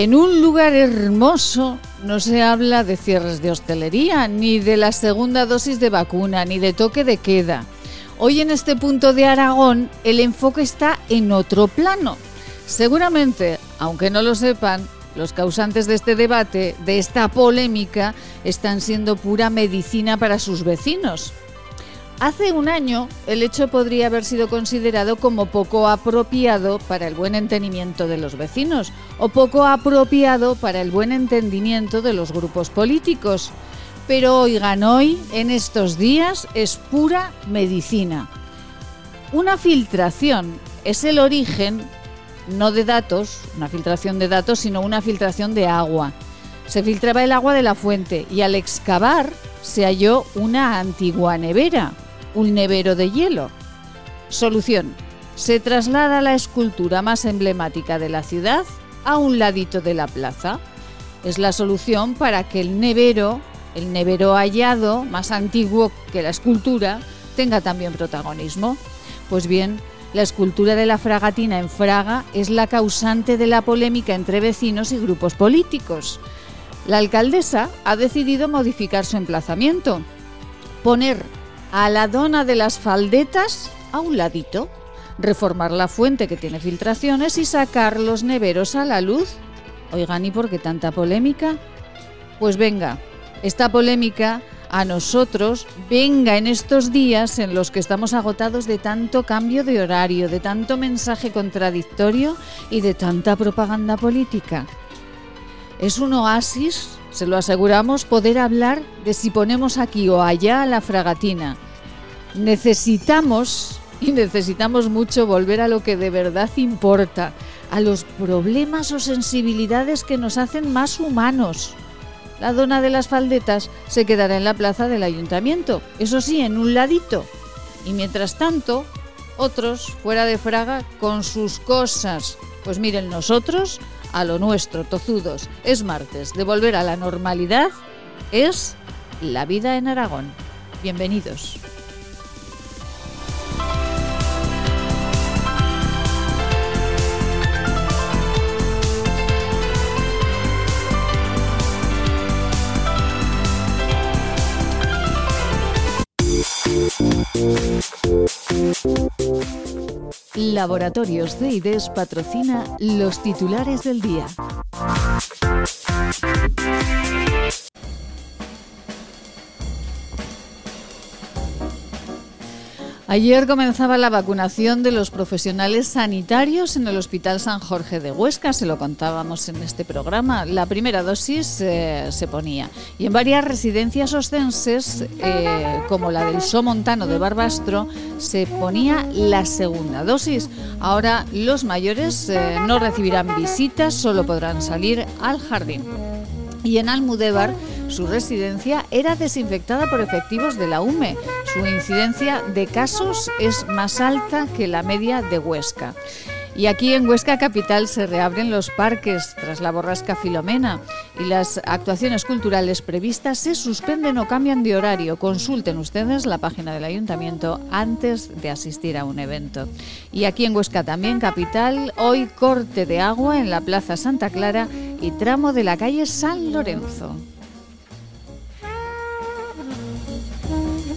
En un lugar hermoso, no se habla de cierres de hostelería, ni de la segunda dosis de vacuna, ni de toque de queda. Hoy en este punto de Aragón el enfoque está en otro plano. Seguramente, aunque no lo sepan, los causantes de este debate, de esta polémica, están siendo pura medicina para sus vecinos. Hace un año, el hecho podría haber sido considerado como poco apropiado para el buen entendimiento de los vecinos o poco apropiado para el buen entendimiento de los grupos políticos. Pero oigan, hoy, en estos días, es pura medicina. Una filtración es el origen, no de datos, una filtración de datos, sino una filtración de agua. Se filtraba el agua de la fuente y al excavar se halló una antigua nevera un nevero de hielo. Solución. Se traslada la escultura más emblemática de la ciudad a un ladito de la plaza. Es la solución para que el nevero, el nevero hallado, más antiguo que la escultura, tenga también protagonismo. Pues bien, la escultura de la fragatina en Fraga es la causante de la polémica entre vecinos y grupos políticos. La alcaldesa ha decidido modificar su emplazamiento, poner a la dona de las faldetas a un ladito, reformar la fuente que tiene filtraciones y sacar los neveros a la luz. Oigan, ¿y por qué tanta polémica? Pues venga, esta polémica a nosotros venga en estos días en los que estamos agotados de tanto cambio de horario, de tanto mensaje contradictorio y de tanta propaganda política. Es un oasis se lo aseguramos poder hablar de si ponemos aquí o allá la fragatina. Necesitamos, y necesitamos mucho, volver a lo que de verdad importa, a los problemas o sensibilidades que nos hacen más humanos. La dona de las faldetas se quedará en la plaza del ayuntamiento, eso sí, en un ladito. Y mientras tanto, otros fuera de Fraga con sus cosas. Pues miren, nosotros a lo nuestro, tozudos. Es martes, de volver a la normalidad es la vida en Aragón. Bienvenidos. Laboratorios de IDES patrocina los titulares del día. Ayer comenzaba la vacunación de los profesionales sanitarios en el Hospital San Jorge de Huesca, se lo contábamos en este programa. La primera dosis eh, se ponía y en varias residencias ostenses, eh, como la del Somontano de Barbastro, se ponía la segunda dosis. Ahora los mayores eh, no recibirán visitas, solo podrán salir al jardín. Y en Almudévar su residencia era desinfectada por efectivos de la UME. Su incidencia de casos es más alta que la media de Huesca. Y aquí en Huesca Capital se reabren los parques tras la borrasca Filomena y las actuaciones culturales previstas se suspenden o cambian de horario. Consulten ustedes la página del ayuntamiento antes de asistir a un evento. Y aquí en Huesca también Capital, hoy corte de agua en la Plaza Santa Clara y tramo de la calle San Lorenzo.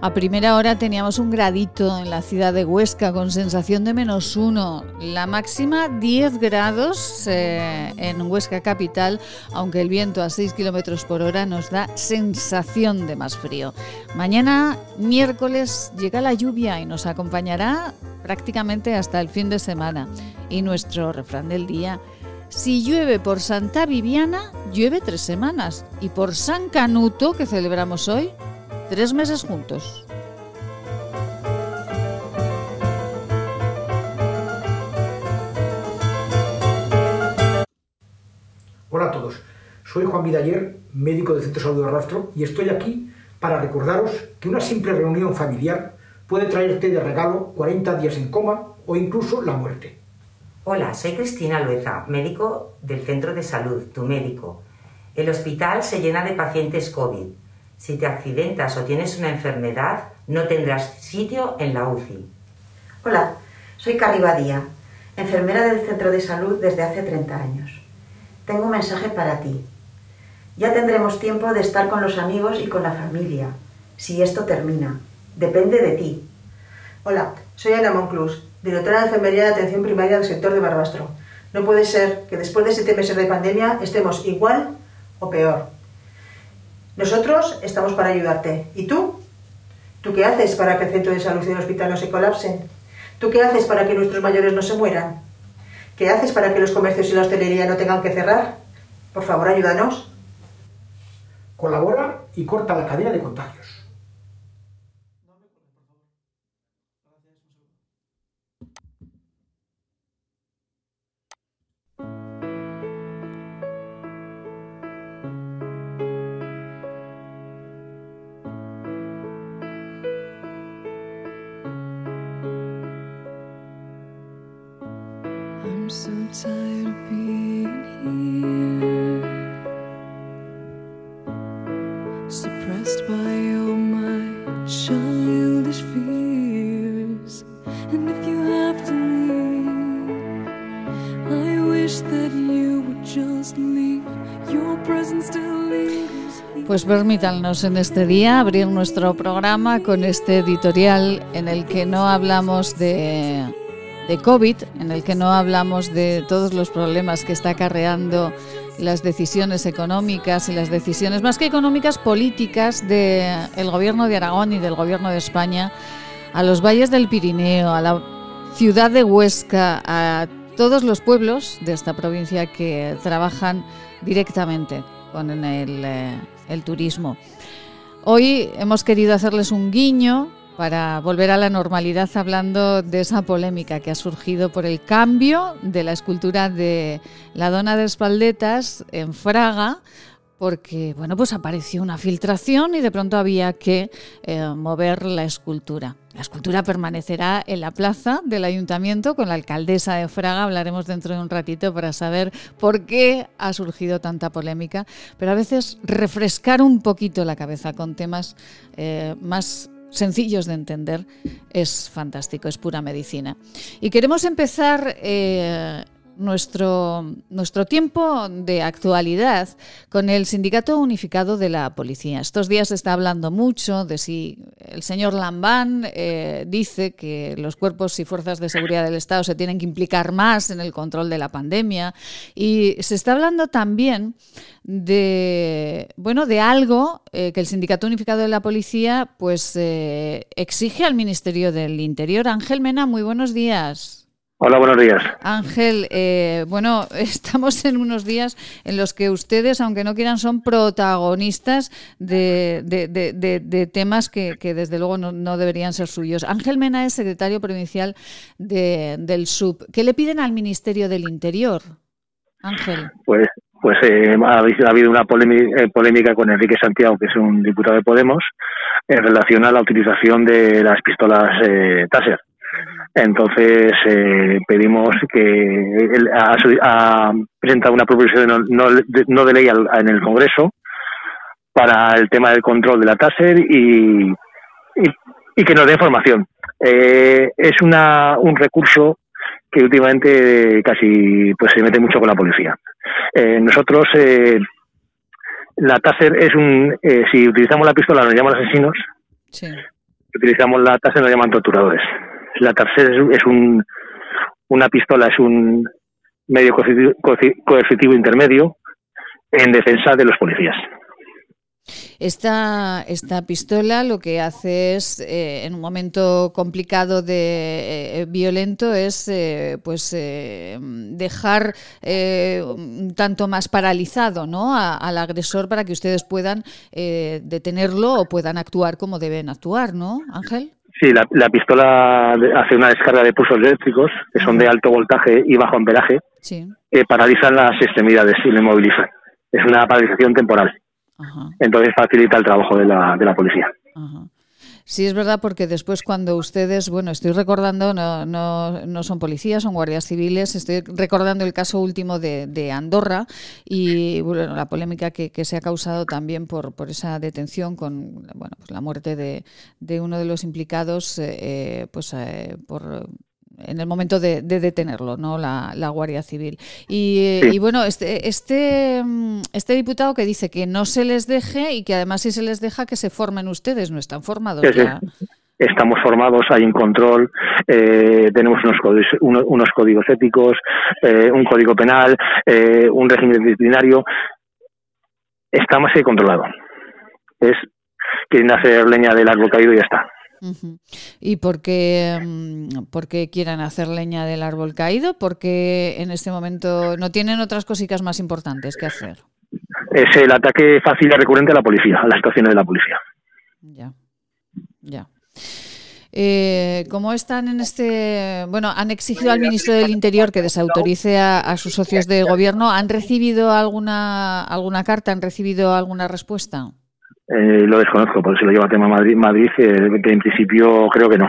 A primera hora teníamos un gradito en la ciudad de Huesca con sensación de menos uno. La máxima 10 grados eh, en Huesca capital, aunque el viento a 6 kilómetros por hora nos da sensación de más frío. Mañana, miércoles, llega la lluvia y nos acompañará prácticamente hasta el fin de semana. Y nuestro refrán del día. Si llueve por Santa Viviana, llueve tres semanas. Y por San Canuto, que celebramos hoy, Tres meses juntos. Hola a todos, soy Juan Vidaller, médico del Centro de Salud de Rastro, y estoy aquí para recordaros que una simple reunión familiar puede traerte de regalo 40 días en coma o incluso la muerte. Hola, soy Cristina Lueza, médico del Centro de Salud, tu médico. El hospital se llena de pacientes COVID. Si te accidentas o tienes una enfermedad, no tendrás sitio en la UCI. Hola, soy Carri Badía, enfermera del Centro de Salud desde hace 30 años. Tengo un mensaje para ti. Ya tendremos tiempo de estar con los amigos y con la familia, si esto termina. Depende de ti. Hola, soy Ana Monclus, directora de Enfermería de Atención Primaria del sector de Barbastro. No puede ser que después de siete meses de pandemia estemos igual o peor. Nosotros estamos para ayudarte. ¿Y tú? ¿Tú qué haces para que el centro de salud y el hospital no se colapsen? ¿Tú qué haces para que nuestros mayores no se mueran? ¿Qué haces para que los comercios y la hostelería no tengan que cerrar? Por favor, ayúdanos. Colabora y corta la cadena de contagios. Permítanos en este día abrir nuestro programa con este editorial en el que no hablamos de, de COVID, en el que no hablamos de todos los problemas que está acarreando las decisiones económicas y las decisiones más que económicas políticas del gobierno de Aragón y del gobierno de España a los valles del Pirineo, a la ciudad de Huesca, a todos los pueblos de esta provincia que trabajan directamente con el, eh, el turismo. Hoy hemos querido hacerles un guiño para volver a la normalidad hablando de esa polémica que ha surgido por el cambio de la escultura de la Dona de Espaldetas en Fraga porque bueno, pues apareció una filtración y de pronto había que eh, mover la escultura. La escultura permanecerá en la plaza del ayuntamiento con la alcaldesa de Fraga. Hablaremos dentro de un ratito para saber por qué ha surgido tanta polémica, pero a veces refrescar un poquito la cabeza con temas eh, más sencillos de entender es fantástico, es pura medicina. Y queremos empezar eh, nuestro, nuestro tiempo de actualidad con el Sindicato Unificado de la Policía. Estos días se está hablando mucho de si el señor Lambán eh, dice que los cuerpos y fuerzas de seguridad del Estado se tienen que implicar más en el control de la pandemia y se está hablando también de bueno de algo eh, que el Sindicato Unificado de la Policía pues eh, exige al Ministerio del Interior. Ángel Mena, muy buenos días. Hola, buenos días. Ángel, eh, bueno, estamos en unos días en los que ustedes, aunque no quieran, son protagonistas de, temas que, desde luego no, deberían ser suyos. Ángel Mena es secretario provincial del SUB. ¿Qué le piden al Ministerio del Interior, Ángel? Pues, pues eh, ha, habido una eh, polémica, con Enrique Santiago, que es un diputado de Podemos, en relación a la utilización de las pistolas Taser entonces eh, pedimos que él ha, presentado una proposición no, de, ley en el Congreso para el tema del control de la TASER y, y, que nos dé información. Eh, es una, un recurso que últimamente casi pues se mete mucho con la policía. Eh, nosotros, la TASER es un... si utilizamos la pistola nos llaman asesinos, si utilizamos la TASER nos llaman torturadores. La tercera es, un, una pistola, es un medio coercitivo intermedio en defensa de los policías. Esta, esta pistola lo que hace es, eh, en un momento complicado de eh, violento, es eh, pues dejar tanto más paralizado ¿no? al agresor para que ustedes puedan detenerlo o puedan actuar como deben actuar, ¿no, Ángel? Sí, la, la, pistola hace una descarga de pulsos eléctricos que son de alto voltaje y bajo amperaje que paralizan las extremidades y le movilizan. Es una paralización temporal. Entonces facilita el trabajo de la, de la policía. Sí, es verdad, porque después cuando ustedes, bueno, estoy recordando, no, no, no son policías, son guardias civiles, estoy recordando el caso último de, Andorra y bueno, la polémica que, se ha causado también por, por esa detención con bueno, pues la muerte de, de uno de los implicados eh, eh, pues eh, por en el momento de, detenerlo, ¿no? La, Guardia Civil. Y, bueno, este, este, mm, este diputado que dice que no se les deje y que además si se les deja que se formen ustedes, no están formados ya. Estamos formados, hay un control, eh, tenemos unos códigos, unos códigos éticos, eh, un código penal, eh, un régimen disciplinario. Estamos ahí controlado. Es quieren hacer leña del árbol caído y ya está. ¿Y por qué, mm, por qué quieran hacer leña del árbol caído? Porque en este momento no tienen otras cositas más importantes que hacer. Es el ataque fácil y recurrente a la policía, a las situaciones de la policía. Ya, ya. Eh, ¿Cómo están en este? Bueno, han exigido al ministro del Interior que desautorice a, sus socios de gobierno. ¿Han recibido alguna alguna carta? ¿Han recibido alguna respuesta? Eh, lo desconozco, por eso lo lleva a tema Madrid, Madrid eh, que en principio creo que no.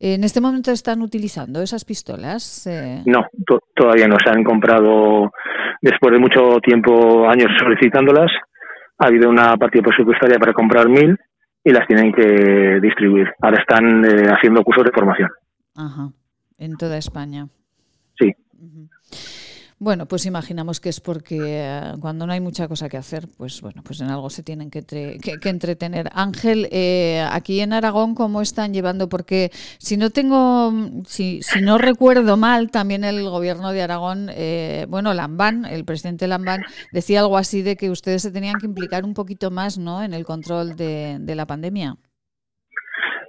¿En este momento están utilizando esas pistolas? Eh, no, todavía no. Se han comprado después de mucho tiempo, años solicitándolas. Ha habido una partida presupuestaria para comprar mil y las tienen que distribuir. Ahora están haciendo cursos de formación. Ajá. En toda España. Sí. Bueno, pues imaginamos que es porque eh, cuando no hay mucha cosa que hacer, pues bueno, pues en algo se tienen que, entretener. Ángel, eh, aquí en Aragón, ¿cómo están llevando? Porque si no tengo, si, si no recuerdo mal, también el gobierno de Aragón, eh, bueno, Lambán, el presidente Lambán, decía algo así de que ustedes se tenían que implicar un poquito más, ¿no?, en el control de, la pandemia.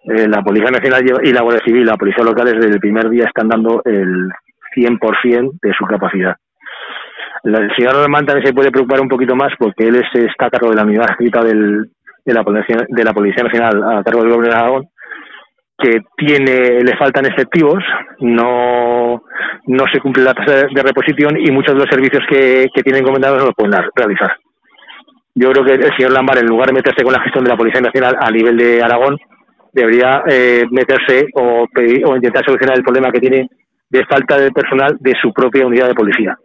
la Policía Nacional y la Guardia Civil, la Policía Local, desde el primer día están dando el 100% de su capacidad. El señor Alemán también se puede preocupar un poquito más porque él es, está a cargo de la unidad escrita del, de, la Policía, de la Policía Nacional a cargo del Gobierno de Aragón, que tiene, le faltan efectivos, no, no se cumple la tasa de reposición y muchos de los servicios que, que tienen encomendados no lo pueden realizar. Yo creo que el señor Lambar, en lugar de meterse con la gestión de la Policía Nacional a nivel de Aragón, debería eh, meterse o, o intentar solucionar el problema que tiene de falta de personal de su propia unidad de policía.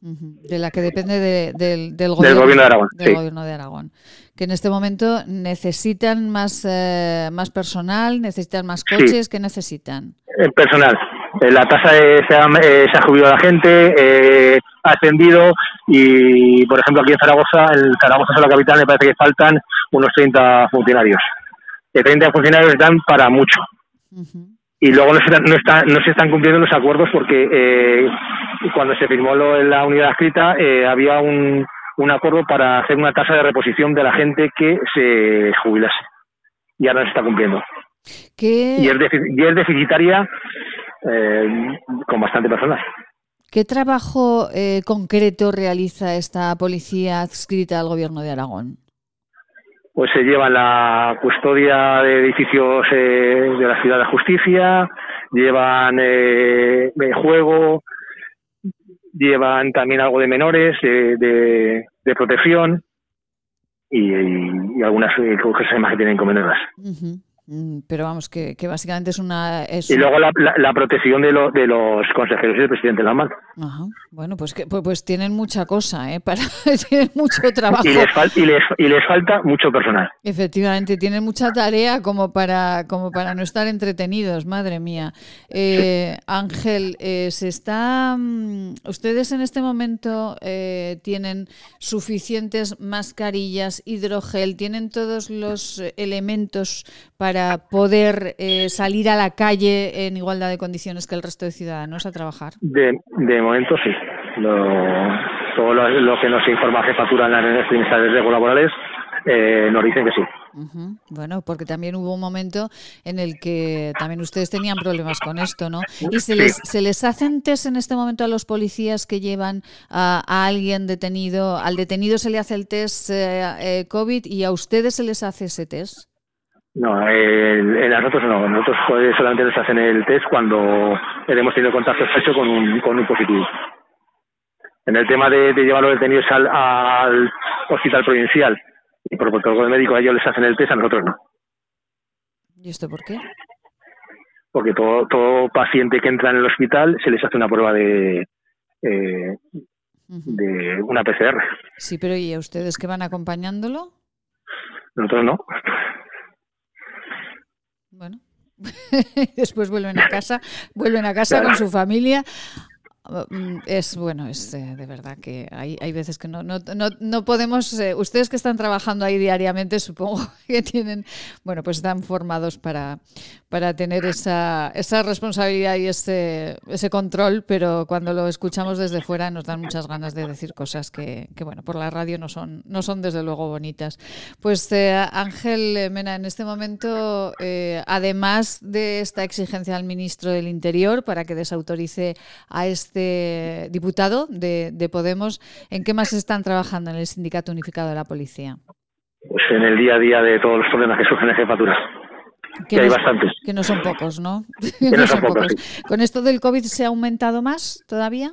De la que depende del, del, gobierno, de Aragón. Del gobierno de Aragón. Que en este momento necesitan más, eh, más personal, necesitan más coches, ¿qué necesitan? El personal. Eh, la tasa de, se, ha, eh, se ha jubilado la gente, ha ascendido y, por ejemplo, aquí en Zaragoza, en Zaragoza, es la capital, me parece que faltan unos 30 funcionarios. De 30 funcionarios dan para mucho y luego no se, no, está, no se están cumpliendo los acuerdos porque eh, cuando se firmó lo, la unidad escrita eh, había un, un acuerdo para hacer una tasa de reposición de la gente que se jubilase y ahora no se está cumpliendo. Y, es y es deficitaria eh, con bastante personal. ¿Qué trabajo concreto realiza esta policía adscrita al gobierno de Aragón? Pues se lleva la custodia de edificios eh, de la Ciudad de Justicia, llevan eh, juego, llevan también algo de menores, de, de, protección y, algunas eh, cosas más que tienen encomendadas. Mm, pero vamos, que, que básicamente es una... y luego la, la, protección de, lo, de los consejeros y del presidente de la Ajá. Bueno, pues, que, pues, pues, tienen mucha cosa, ¿eh? Para, tienen mucho trabajo. Y les, y, les, y les falta mucho personal. Efectivamente, tienen mucha tarea como para, como para no estar entretenidos, madre mía. Eh, Ángel, eh, se está... Mm, ustedes en este momento eh, tienen suficientes mascarillas, hidrogel, tienen todos los elementos para para poder eh, salir a la calle en igualdad de condiciones que el resto de ciudadanos a trabajar? De, de momento sí. Lo, todo lo, que nos informa Jefatura en las trimestres laborales eh, nos dicen que sí. Bueno, porque también hubo un momento en el que también ustedes tenían problemas con esto, ¿no? ¿Y se les, se les hacen test en este momento a los policías que llevan a, alguien detenido? Al detenido se le hace el test eh, COVID y a ustedes se les hace ese test? No, en nosotros no. Nosotros solamente les hacen el test cuando hemos tenido contacto estrecho con un, con un positivo. En el tema de, llevar los detenidos al, hospital provincial y por protocolo de médico, a ellos les hacen el test, a nosotros no. ¿Y esto por qué? Porque todo, todo paciente que entra en el hospital se les hace una prueba de, eh, de una PCR. Sí, pero ¿y a ustedes que van acompañándolo? Nosotros no. Bueno, después vuelven a casa, vuelven a casa con su familia es bueno, es eh, de verdad que hay, hay veces que no, no, no, podemos, eh, ustedes que están trabajando ahí diariamente, supongo que tienen, bueno, pues están formados para, para tener esa, esa responsabilidad y ese, ese control, pero cuando lo escuchamos desde fuera nos dan muchas ganas de decir cosas que, que bueno, por la radio no son, no son desde luego bonitas. Pues eh, Ángel Mena, en este momento, además de esta exigencia al ministro del Interior para que desautorice a este este diputado de, Podemos, ¿en qué más están trabajando en el Sindicato Unificado de la Policía? Pues en el día a día de todos los problemas que surgen en jefatura. Que, hay bastantes. Que no son pocos, ¿no? Que no, son, pocos. ¿Con esto del COVID se ha aumentado más todavía?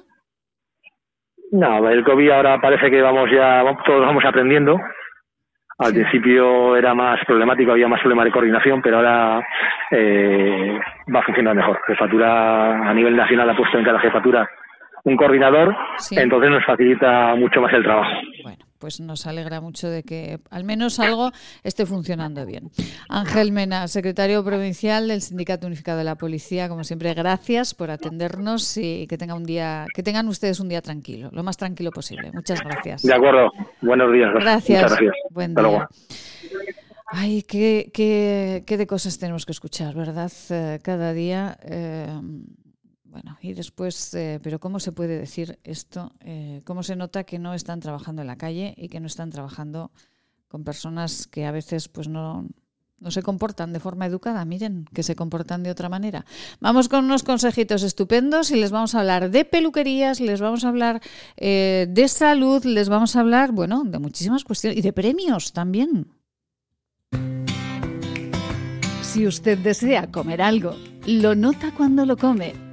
No, el COVID ahora parece que vamos ya, todos vamos aprendiendo. Al principio era más problemático, había más problemas de coordinación, pero ahora eh, va a funcionar mejor. Jefatura a nivel nacional ha puesto en cada jefatura un coordinador, entonces nos facilita mucho más el trabajo. Bueno, pues nos alegra mucho de que al menos algo esté funcionando bien. Ángel Mena, secretario provincial del Sindicato Unificado de la Policía, como siempre, gracias por atendernos y que tenga un día, que tengan ustedes un día tranquilo, lo más tranquilo posible. Muchas gracias. De acuerdo. Buenos días. Gracias. Gracias. Buen día. Ay, qué, qué, qué, de cosas tenemos que escuchar, ¿verdad? Eh, cada día. Eh, bueno, y después, eh, pero ¿cómo se puede decir esto? ¿Cómo se nota que no están trabajando en la calle y que no están trabajando con personas que a veces pues no, no se comportan de forma educada, miren, que se comportan de otra manera. Vamos con unos consejitos estupendos y les vamos a hablar de peluquerías, les vamos a hablar de salud, les vamos a hablar, bueno, de muchísimas cuestiones y de premios también. Si usted desea comer algo, lo nota cuando lo come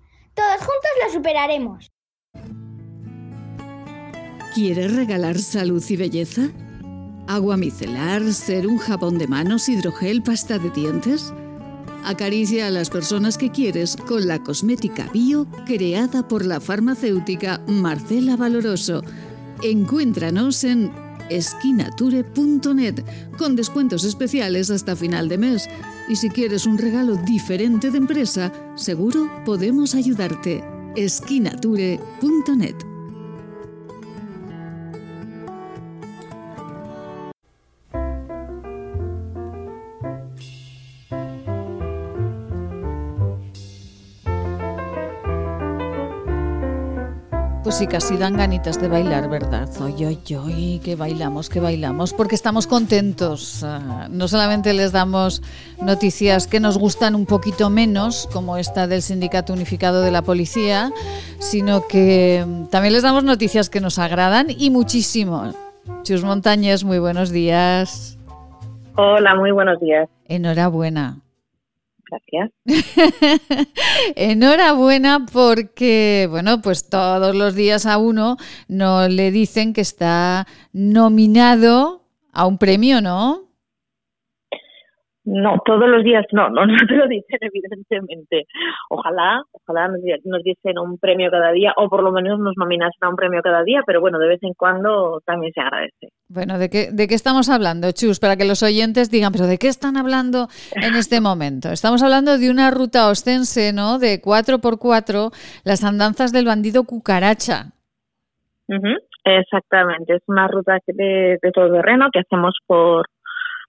todos juntos lo superaremos. ¿Quieres regalar salud y belleza? ¿Agua micelar, ser un jabón de manos, hidrogel, pasta de dientes? Acaricia a las personas que quieres con la cosmética bio creada por la farmacéutica Marcela Valoroso. Encuéntranos en esquinature.net con descuentos especiales hasta final de mes y si quieres un regalo diferente de empresa, seguro podemos ayudarte. esquinature.net pues sí, casi dan ganitas de bailar, ¿verdad? Oye, oye, oye, que bailamos, que bailamos, porque estamos contentos. Ah, no solamente les damos noticias que nos gustan un poquito menos, como esta del Sindicato Unificado de la Policía, sino que mm, también les damos noticias que nos agradan y muchísimo. Chus Montañez, muy buenos días. Hola, muy buenos días. Enhorabuena. Gracias. Enhorabuena porque, bueno, pues todos los días a uno no le dicen que está nominado a un premio, ¿no? No, todos los días no, no, no te lo dicen evidentemente. Ojalá, ojalá nos, nos diesen un premio cada día o por lo menos nos nominasen a un premio cada día, pero bueno, de vez en cuando también se agradece. Bueno, ¿de qué, de qué estamos hablando, Chus? Para que los oyentes digan, pero ¿de qué están hablando en este momento? Estamos hablando de una ruta ostense, ¿no? De 4x4, las andanzas del bandido cucaracha. Exactamente, es una ruta de, de todo terreno que hacemos por,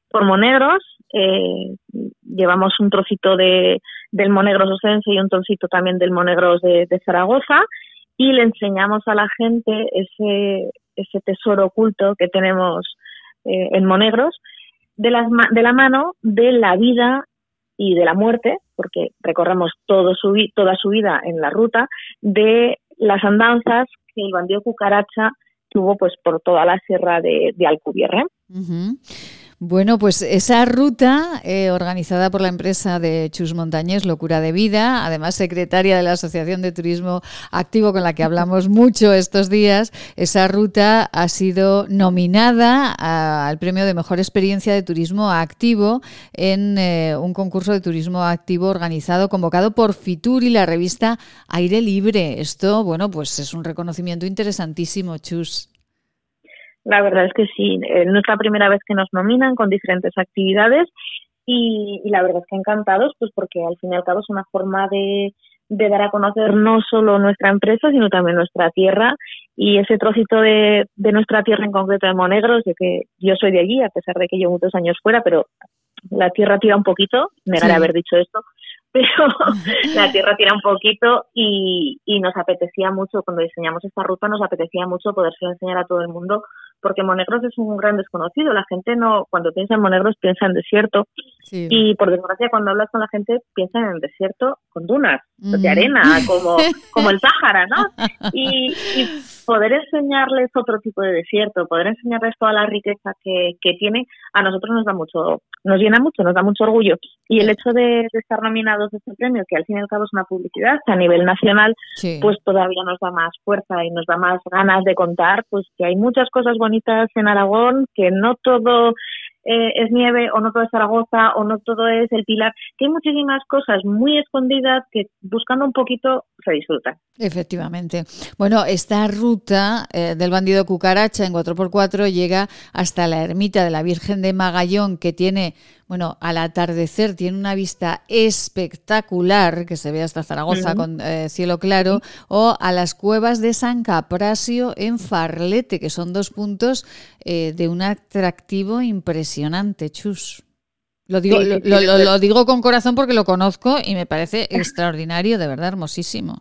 por Monegros eh, llevamos un trocito de, del Monegros Osense y un trocito también del Monegros de, Zaragoza y le enseñamos a la gente ese, ese tesoro oculto que tenemos eh, en Monegros de, las, de la mano de la vida y de la muerte, porque recorremos todo su, toda su vida en la ruta, de las andanzas que el bandido cucaracha tuvo pues por toda la sierra de, de Alcubierre. Bueno, pues esa ruta eh, organizada por la empresa de Chus Montañés, Locura de Vida, además secretaria de la Asociación de Turismo Activo con la que hablamos mucho estos días, esa ruta ha sido nominada al premio de Mejor Experiencia de Turismo Activo en eh, un concurso de turismo activo organizado, convocado por Fitur y la revista Aire Libre. Esto, bueno, pues es un reconocimiento interesantísimo, Chus. La verdad es que sí, eh, no es la primera vez que nos nominan con diferentes actividades y, la verdad es que encantados, pues porque al fin y al cabo es una forma de, de dar a conocer no solo nuestra empresa, sino también nuestra tierra y ese trocito de, de nuestra tierra en concreto de Monegros, de que yo soy de allí, a pesar de que llevo muchos años fuera, pero la tierra tira un poquito, negaré haber dicho esto, pero la tierra tira un poquito y, y nos apetecía mucho, cuando diseñamos esta ruta, nos apetecía mucho podérselo enseñar a todo el mundo, porque Monegros es un gran desconocido. La gente no, cuando piensa en Monegros, piensa en desierto. Y por desgracia, cuando hablas con la gente, piensa en el desierto con dunas de arena, como, como el Sáhara, ¿no? Y, y, poder enseñarles otro tipo de desierto, poder enseñarles toda la riqueza que, que tiene, a nosotros nos da mucho, nos llena mucho, nos da mucho orgullo. Y el hecho de, estar nominados a este premio, que al fin y al cabo es una publicidad a nivel nacional, pues todavía nos da más fuerza y nos da más ganas de contar, pues que hay muchas cosas bonitas en Aragón, que no todo eh, es nieve o no todo es Zaragoza o no todo es el Pilar, que hay muchísimas cosas muy escondidas que buscando un poquito se disfrutan. Efectivamente. Bueno, esta ruta eh, del bandido cucaracha en 4x4 llega hasta la ermita de la Virgen de Magallón que tiene bueno, al atardecer tiene una vista espectacular que se ve hasta Zaragoza con eh, cielo claro, o a las cuevas de San Caprasio en Farlete, que son dos puntos eh, de un atractivo impresionante, Chus. Lo digo, lo, digo con corazón porque lo conozco y me parece extraordinario, de verdad, hermosísimo.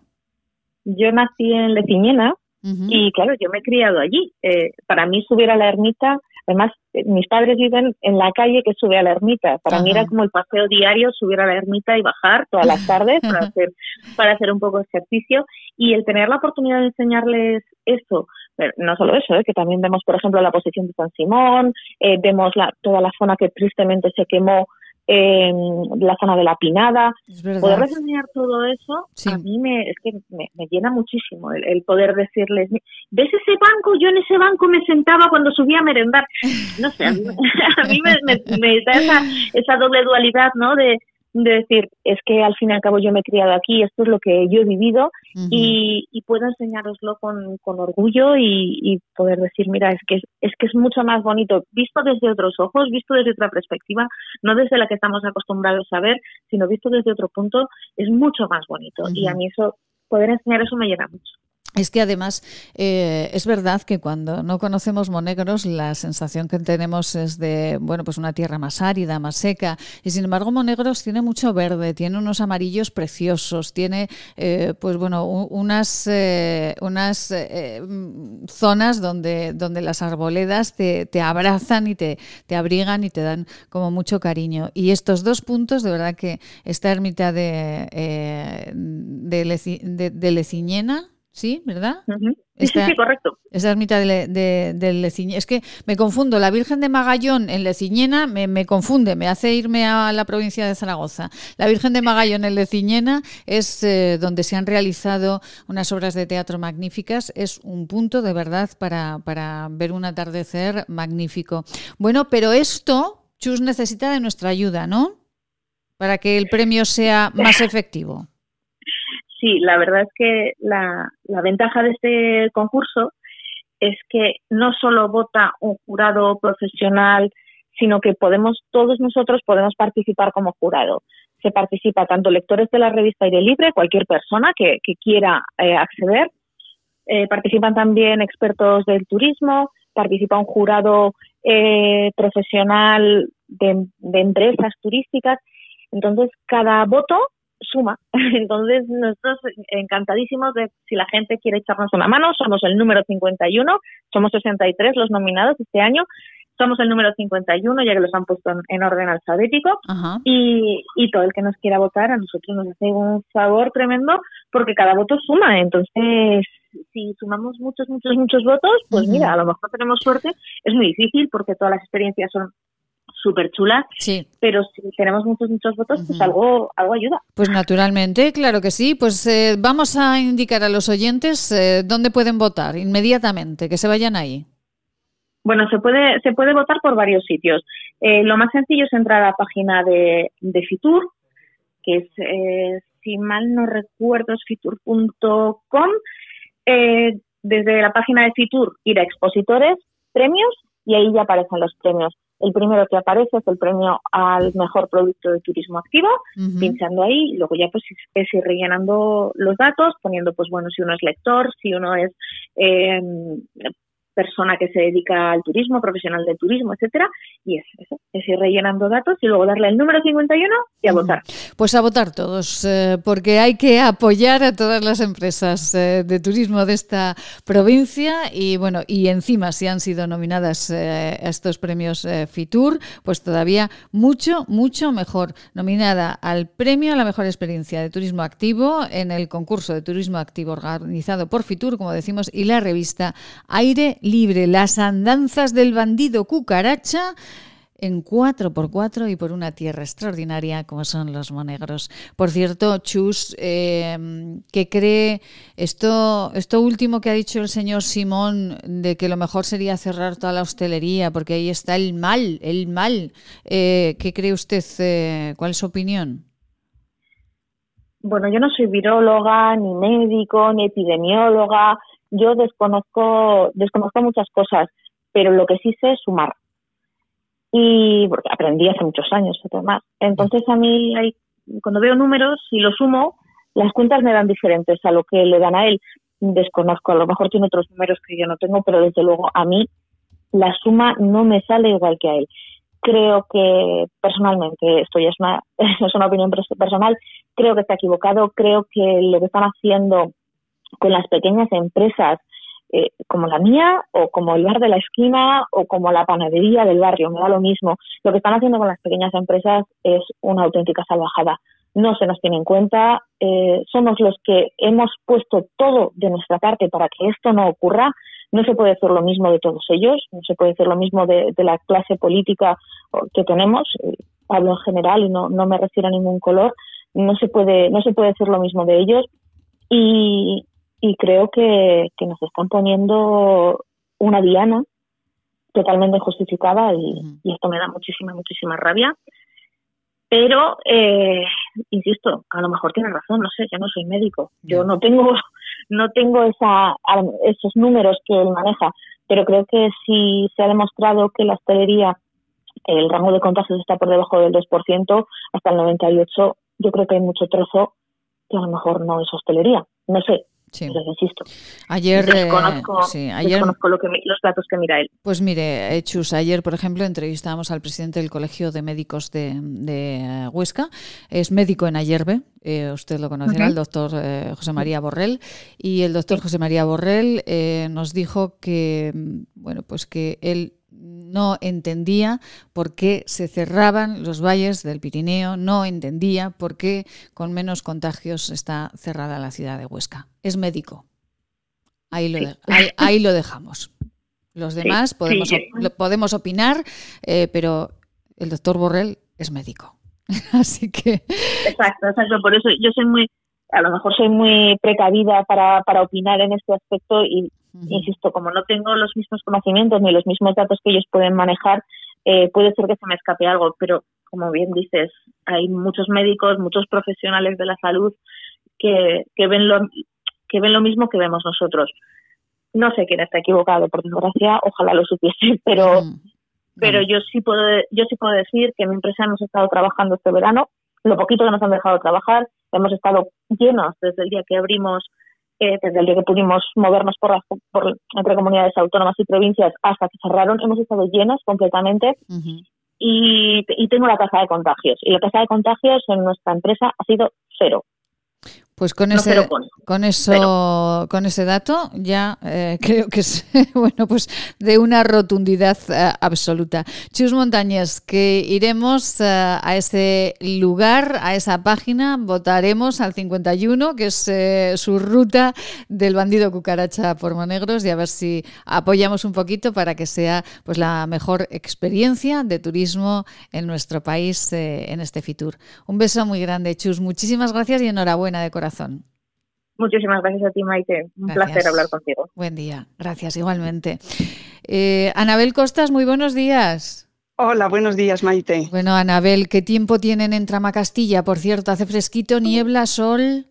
Yo nací en Leciñena y claro, yo me he criado allí. Eh, para mí subir a la ermita Además, eh, mis padres viven en la calle que sube a la ermita. Para mí era como el paseo diario, subir a la ermita y bajar todas las tardes para hacer, para hacer un poco de ejercicio. Y el tener la oportunidad de enseñarles eso, no solo eso, ¿eh? que también vemos, por ejemplo, la posición de San Simón, eh, vemos la, toda la zona que tristemente se quemó eh, la zona de la Pinada. Poder enseñar todo eso, a mí me, es que me, llena muchísimo el, poder decirles, ¿ves ese banco? Yo en ese banco me sentaba cuando subía a merendar. No sé, a mí, me, da esa, esa doble dualidad, ¿no? De, de decir, es que al fin y al cabo yo me he criado aquí, esto es lo que yo he vivido y, puedo enseñároslo con, con orgullo y, poder decir, mira, es que es, que es mucho más bonito, visto desde otros ojos, visto desde otra perspectiva, no desde la que estamos acostumbrados a ver, sino visto desde otro punto, es mucho más bonito y a mí eso, poder enseñar eso me llena mucho. Es que además eh, es verdad que cuando no conocemos Monegros la sensación que tenemos es de bueno pues una tierra más árida, más seca. Y sin embargo Monegros tiene mucho verde, tiene unos amarillos preciosos, tiene eh, pues bueno unas eh, unas zonas donde donde las arboledas te, abrazan y te, te, abrigan y te dan como mucho cariño. Y estos dos puntos de verdad que esta ermita de de, de Leciñena ¿Sí? ¿Verdad? sí, sí, correcto. Esa ermita del de, Leciñena. Es que me confundo. La Virgen de Magallón en Leciñena me, me, confunde, me hace irme a la provincia de Zaragoza. La Virgen de Magallón en Leciñena es eh, donde se han realizado unas obras de teatro magníficas. Es un punto de verdad para, para ver un atardecer magnífico. Bueno, pero esto, Chus, necesita de nuestra ayuda, ¿no? Para que el premio sea más efectivo sí, la verdad es que la, ventaja de este concurso es que no solo vota un jurado profesional, sino que podemos, todos nosotros podemos participar como jurado. Se participa tanto lectores de la revista Aire Libre, cualquier persona que, quiera eh, acceder. Eh, participan también expertos del turismo, participa un jurado eh, profesional de empresas turísticas. Entonces, cada voto suma. Entonces, nosotros encantadísimos de si la gente quiere echarnos una mano, somos el número 51, somos 63 los nominados este año, somos el número 51, ya que los han puesto en, orden alfabético, y, y todo el que nos quiera votar a nosotros nos hace un favor tremendo porque cada voto suma. Entonces, si sumamos muchos, muchos, muchos votos, pues mira, a lo mejor tenemos suerte. Es muy difícil porque todas las experiencias son súper chula, sí. pero si tenemos muchos, muchos votos, pues algo, algo ayuda. Pues naturalmente, claro que sí. Pues eh, vamos a indicar a los oyentes eh, dónde pueden votar inmediatamente, que se vayan ahí. Bueno, se puede, se puede votar por varios sitios. Eh, lo más sencillo es entrar a la página de, de Fitur, que es, si mal no recuerdo, es fitur.com. desde la página de Fitur ir a expositores, premios, y ahí ya aparecen los premios. El primero que aparece es el premio al mejor producto de turismo activo, pinchando ahí, y luego ya pues es ir rellenando los datos, poniendo pues bueno si uno es lector, si uno es eh, persona que se dedica al turismo, profesional del turismo, etcétera, y es eso, es ir rellenando datos y luego darle el número 51 y a votar. Pues a votar todos, eh, porque hay que apoyar a todas las empresas eh, de turismo de esta provincia y bueno, y encima si han sido nominadas eh, a estos premios Fitur, pues todavía mucho, mucho mejor. Nominada al premio a la mejor experiencia de turismo activo en el concurso de turismo activo organizado por Fitur, como decimos, y la revista Aire libre, las andanzas del bandido cucaracha en 4x4 y por una tierra extraordinaria como son los monegros. Por cierto, Chus, em, ¿qué cree esto, esto último que ha dicho el señor Simón de que lo mejor sería cerrar toda la hostelería porque ahí está el mal, el mal? Eh, ¿Qué cree usted? Eh, ¿Cuál es su opinión? Bueno, yo no soy viróloga, ni médico, ni epidemióloga, yo desconozco, desconozco muchas cosas, pero lo que sí sé es sumar. Y porque aprendí hace muchos años, además. Entonces a mí, cuando veo números y los sumo, las cuentas me dan diferentes a lo que le dan a él. Desconozco, a lo mejor tiene otros números que yo no tengo, pero desde luego a mí la suma no me sale igual que a él. Creo que personalmente, esto ya es una, es una opinión personal, creo que está equivocado, creo que lo que están haciendo con las pequeñas empresas eh, como la mía o como el bar de la esquina o como la panadería del barrio, me da lo mismo. Lo que están haciendo con las pequeñas empresas es una auténtica salvajada. No se nos tiene en cuenta, eh, somos los que hemos puesto todo de nuestra parte para que esto no ocurra. No se puede decir lo mismo de todos ellos, no se puede decir lo mismo de, la clase política que tenemos, eh, hablo en general y no, no me refiero a ningún color, no se puede, no se puede decir lo mismo de ellos. Y, y creo que, nos están poniendo una diana totalmente justificada y, esto me da muchísima, muchísima rabia. Pero, eh, insisto, a lo mejor tiene razón, no sé, yo no soy médico, yo no tengo, no tengo esa, esos números que él maneja, pero creo que si se ha demostrado que la hostelería, el rango de contagios está por debajo del 2%, hasta el 98%, yo creo que hay mucho trozo que a lo mejor no es hostelería. No sé, Sí. insisto. Ayer, desconozco, ayer, lo que, los datos que mira él. Pues mire, Chus, ayer, por ejemplo, entrevistamos al presidente del Colegio de Médicos de, de Huesca. Es médico en Ayerbe, eh, usted lo conocerá, el doctor eh, José María Borrell. Y el doctor José María Borrell eh, nos dijo que, bueno, pues que él no entendía por qué se cerraban los valles del Pirineo, no entendía por qué con menos contagios está cerrada la ciudad de Huesca. Es médico. Ahí lo, ahí, lo dejamos. Los demás podemos, podemos opinar, eh, pero el doctor Borrell es médico. Así que. Exacto, exacto. Por eso yo soy muy, a lo mejor soy muy precavida para, para opinar en este aspecto y, insisto, como no tengo los mismos conocimientos ni los mismos datos que ellos pueden manejar, eh, puede ser que se me escape algo, pero como bien dices, hay muchos médicos, muchos profesionales de la salud que, que ven lo que ven lo mismo que vemos nosotros. No sé quién está equivocado, por desgracia, ojalá lo supiese, pero pero yo sí puedo yo sí puedo decir que mi empresa hemos estado trabajando este verano, lo poquito que nos han dejado trabajar, hemos estado llenos desde el día que abrimos desde el día que pudimos movernos por, por, entre comunidades autónomas y provincias hasta que cerraron, hemos estado llenos completamente y, y tengo la tasa de contagios. Y la tasa de contagios en nuestra empresa ha sido cero. Pues con ese, con eso, con ese dato ya eh, creo que es bueno, pues de una rotundidad eh, absoluta. Chus Montañez, que iremos eh, a ese lugar, a esa página, votaremos al 51, que es su ruta del bandido cucaracha por Monegros, y a ver si apoyamos un poquito para que sea pues la mejor experiencia de turismo en nuestro país en este Fitur. Un beso muy grande, Chus. Muchísimas gracias y enhorabuena de corazón. Muchísimas gracias a ti, Maite. Un placer hablar contigo. Buen día. Gracias, igualmente. Eh, Anabel Costas, muy buenos días. Hola, buenos días, Maite. Bueno, Anabel, ¿qué tiempo tienen en Tramacastilla? Por cierto, ¿hace fresquito, niebla, sol?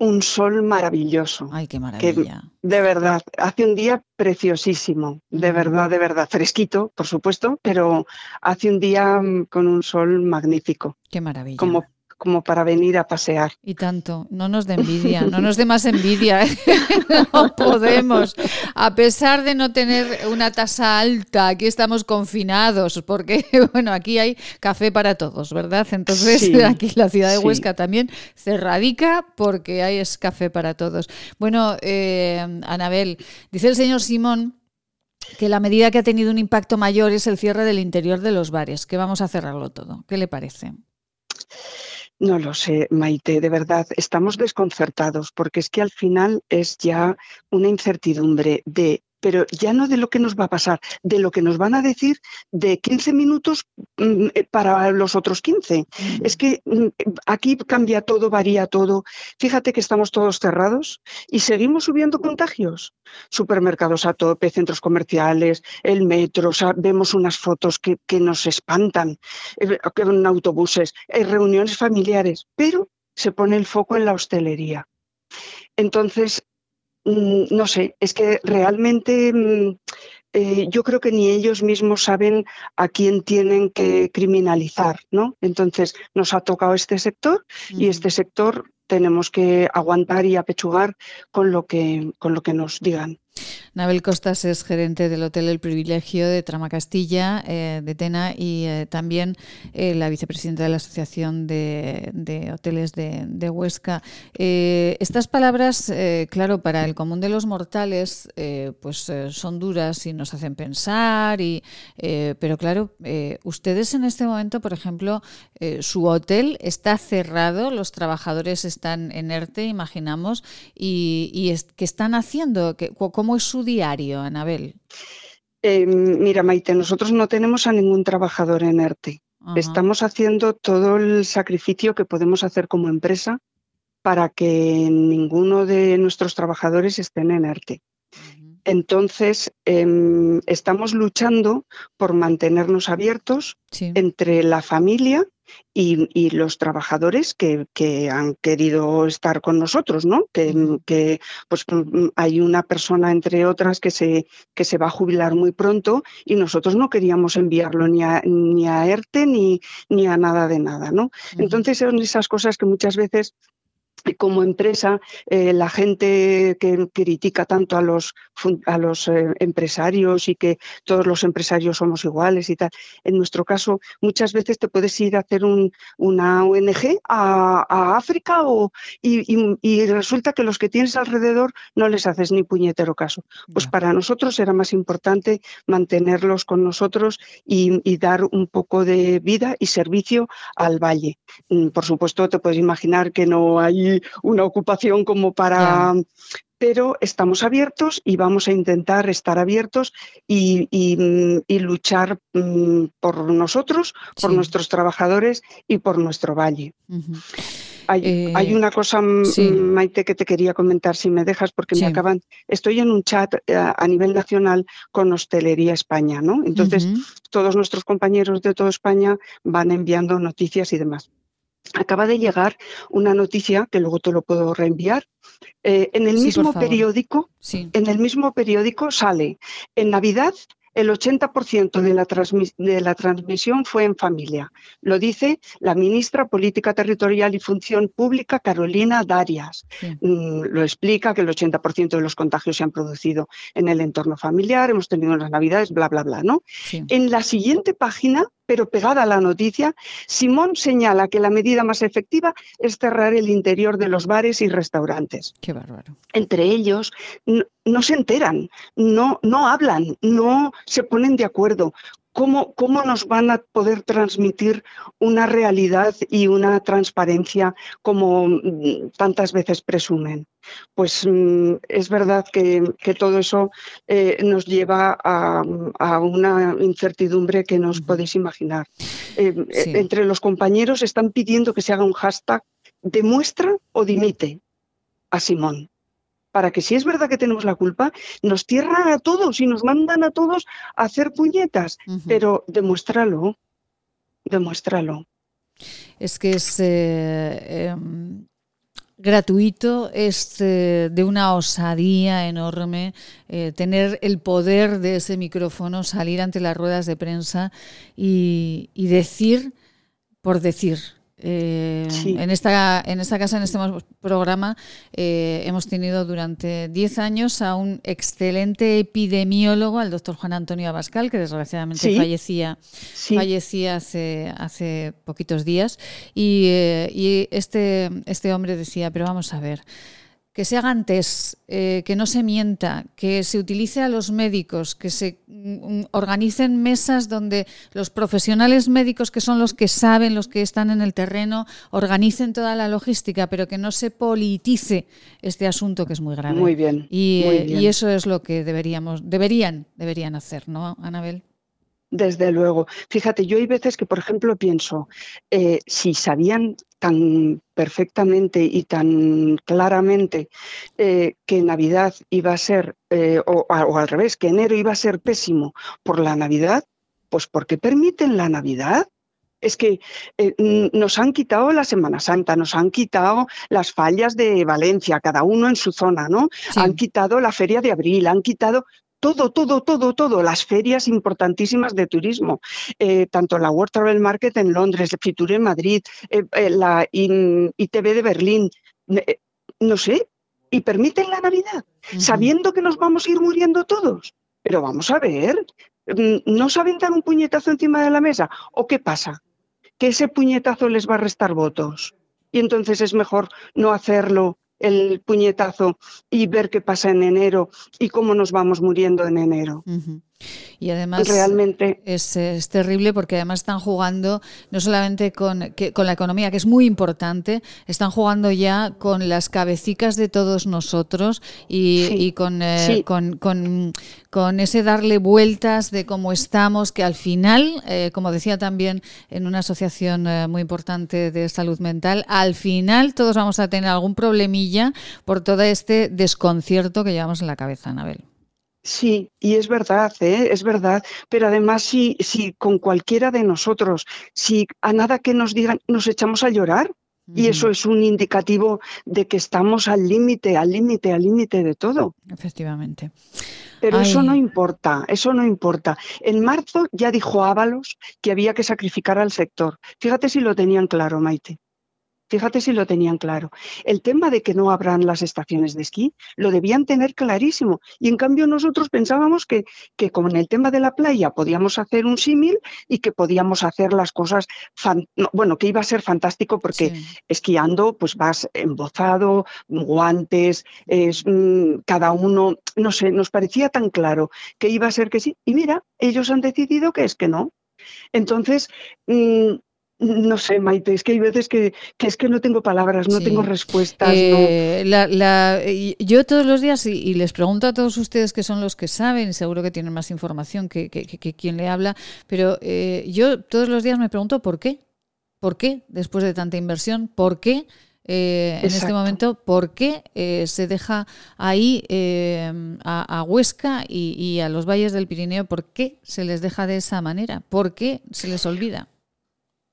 Un sol maravilloso. Ay, qué maravilla. de verdad, hace un día preciosísimo, de verdad, de verdad. Fresquito, por supuesto, pero hace un día mm, con un sol magnífico. Qué maravilla. Como como para venir a pasear. Y tanto, no nos dé envidia, no nos dé más envidia, ¿eh? no podemos. A pesar de no tener una tasa alta, aquí estamos confinados, porque bueno, aquí hay café para todos, ¿verdad? Entonces aquí la ciudad de Huesca también se radica porque hay es café para todos. Bueno, eh, Anabel, dice el señor Simón que la medida que ha tenido un impacto mayor es el cierre del interior de los bares, que vamos a cerrarlo todo. ¿Qué le parece? No lo sé, Maite, de verdad, estamos desconcertados porque es que al final es ya una incertidumbre de pero ya no de lo que nos va a pasar, de lo que nos van a decir de 15 minutos mm, eh, para los otros 15. Es que mm, aquí cambia todo, varía todo. Fíjate que estamos todos cerrados y seguimos subiendo contagios. Supermercados a tope, centros comerciales, el metro, vemos unas fotos que, que nos espantan, eh, en autobuses, en reuniones familiares, pero se pone el foco en la hostelería. Entonces, no sé, es que realmente mm, eh, yo creo que ni ellos mismos saben a quién tienen que criminalizar, ¿no? Entonces nos ha tocado este sector y este sector tenemos que aguantar y apechugar con lo que, con lo que nos digan. Nabel Costas es gerente del Hotel El Privilegio de Trama Castilla, eh, de Tena, y eh, también eh, la vicepresidenta de la Asociación de, Hoteles de, Huesca. estas palabras, claro, para el común de los mortales, pues son duras y nos hacen pensar, y, pero claro, ustedes en este momento, por ejemplo, su hotel está cerrado, los trabajadores están en ERTE, imaginamos, y, y ¿qué están haciendo? ¿Cómo es su diario, Anabel? Eh, mira, Maite, nosotros no tenemos a ningún trabajador en ERTE. Estamos haciendo todo el sacrificio que podemos hacer como empresa para que ninguno de nuestros trabajadores estén en ERTE. Entonces, em, estamos luchando por mantenernos abiertos entre la familia y, los trabajadores que, han querido estar con nosotros, ¿no? Que, pues mm, hay una persona entre otras que se, que se va a jubilar muy pronto y nosotros no queríamos enviarlo ni a, ni a ERTE ni, ni a nada de nada, ¿no? Entonces son esas cosas que muchas veces como empresa, eh, la gente que critica tanto a los, a los eh, empresarios y que todos los empresarios somos iguales y tal, en nuestro caso muchas veces te puedes ir a hacer una ONG a, África o, y, resulta que los que tienes alrededor no les haces ni puñetero caso. Pues para nosotros era más importante mantenerlos con nosotros y, y dar un poco de vida y servicio al valle. Mm, por supuesto, te puedes imaginar que no hay una ocupación como para... Pero estamos abiertos y vamos a intentar estar abiertos y, luchar mm, por nosotros, por nuestros trabajadores y por nuestro valle. Hay, hay, eh, una cosa, mm, Maite, que te quería comentar, si me dejas, porque me acaban. Estoy en un chat eh, a, nivel nacional con Hostelería España, ¿no? Entonces, todos nuestros compañeros de toda España van enviando noticias y demás acaba de llegar una noticia que luego te lo puedo reenviar. Eh, en el mismo periódico, en el mismo periódico sale en Navidad el 80% de la, de la, transmisión fue en familia. Lo dice la ministra Política Territorial y Función Pública, Carolina Darias. Mm, lo explica que el 80% de los contagios se han producido en el entorno familiar, hemos tenido unas navidades, bla, bla, bla. ¿no? En la siguiente página pero pegada a la noticia, Simón señala que la medida más efectiva es cerrar el interior de los bares y restaurantes. Qué bárbaro. Entre ellos no, se enteran, no, no hablan, no se ponen de acuerdo. ¿Cómo, ¿Cómo, nos van a poder transmitir una realidad y una transparencia como mm, tantas veces presumen? pues mm, es verdad que, todo eso eh, nos lleva a, una incertidumbre que nos podéis imaginar. Eh, eh, entre los compañeros están pidiendo que se haga un hashtag demuestra o dimite a Simón para que si es verdad que tenemos la culpa, nos cierran a todos y nos mandan a todos a hacer puñetas, pero demuéstralo, demuéstralo. Es que es em, gratuito, es eh, de una osadía enorme eh, tener el poder de ese micrófono, salir ante las ruedas de prensa y decir por decir. Eh, en, esta, en esta casa, en este programa, eh, hemos tenido durante 10 años a un excelente epidemiólogo, al doctor Juan Antonio Abascal, que desgraciadamente fallecía, fallecía hace, hace poquitos días. Y, eh, y este, este hombre decía, pero vamos a ver, que se hagan test, eh, que no se mienta, que se utilice a los médicos, que se mm, organicen mesas donde los profesionales médicos, que son los que saben, los que están en el terreno, organicen toda la logística, pero que no se politice este asunto que es muy grave. Muy bien. Y, eh, y eso es lo que deberíamos, deberían, deberían hacer, ¿no, Anabel? Desde luego. Fíjate, yo hay veces que, por ejemplo, pienso, eh, si sabían tan perfectamente y tan claramente eh, que Navidad iba a ser, eh, o, al revés, que enero iba a ser pésimo por la Navidad, pues ¿por qué permiten la Navidad? Es que nos han quitado la Semana Santa, nos han quitado las fallas de Valencia, cada uno en su zona, ¿no? Han quitado la Feria de Abril, han quitado todo, todo, todo, todo, las ferias importantísimas de turismo, eh, tanto la World Travel Market en Londres, Fitur en Madrid, eh, eh, la ITV de Berlín, no sé, y permiten la Navidad, sabiendo que nos vamos a ir muriendo todos. Pero vamos a ver, mm, ¿no saben dar un puñetazo encima de la mesa? ¿O qué pasa? Que ese puñetazo les va a restar votos. Y entonces es mejor no hacerlo el puñetazo y ver qué pasa en enero y cómo nos vamos muriendo en enero. Y además Realmente. Es, terrible porque además están jugando no solamente con, con la economía, que es muy importante, están jugando ya con las cabecicas de todos nosotros y, eh, con, con, con, ese darle vueltas de cómo estamos, que al final, eh, como decía también en una asociación eh, muy importante de salud mental, al final todos vamos a tener algún problemilla por todo este desconcierto que llevamos en la cabeza, Anabel. Sí, y es verdad, ¿eh? es verdad, pero además si, si con cualquiera de nosotros, si a nada que nos digan nos echamos a llorar, y eso es un indicativo de que estamos al límite, al límite, al límite de todo. Efectivamente. Pero eso no importa, eso no importa. En marzo ya dijo Ábalos que había que sacrificar al sector. Fíjate si lo tenían claro, Maite. Fíjate si lo tenían claro. El tema de que no habrán las estaciones de esquí lo debían tener clarísimo. Y en cambio nosotros pensábamos que, que como en el tema de la playa podíamos hacer un símil y que podíamos hacer las cosas, bueno, que iba a ser fantástico porque esquiando pues vas embozado, guantes, es, mm, cada uno, no sé, nos parecía tan claro que iba a ser que sí. Y mira, ellos han decidido que es que no. Entonces, mm, no sé, Maite, es que hay veces que, es que no tengo palabras, no tengo respuestas. Eh, yo todos los días, y, les pregunto a todos ustedes que son los que saben, seguro que tienen más información que, quien le habla, pero eh, yo todos los días me pregunto por qué. ¿Por qué después de tanta inversión? ¿Por qué? Eh, en este momento, ¿por qué se deja ahí a, Huesca y, y, a los valles del Pirineo? ¿Por qué se les deja de esa manera? ¿Por qué se les olvida?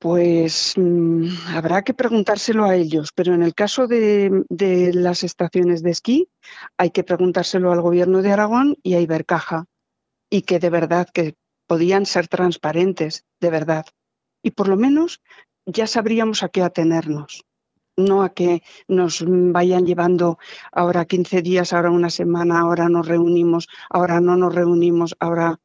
Pues mm, habrá que preguntárselo a ellos, pero en el caso de, las estaciones de esquí hay que preguntárselo al gobierno de Aragón y a Ibercaja, y que de verdad que podían ser transparentes, de verdad. Y por lo menos ya sabríamos a qué atenernos, no a que nos vayan llevando ahora 15 días, ahora una semana, ahora nos reunimos, ahora no nos reunimos, ahora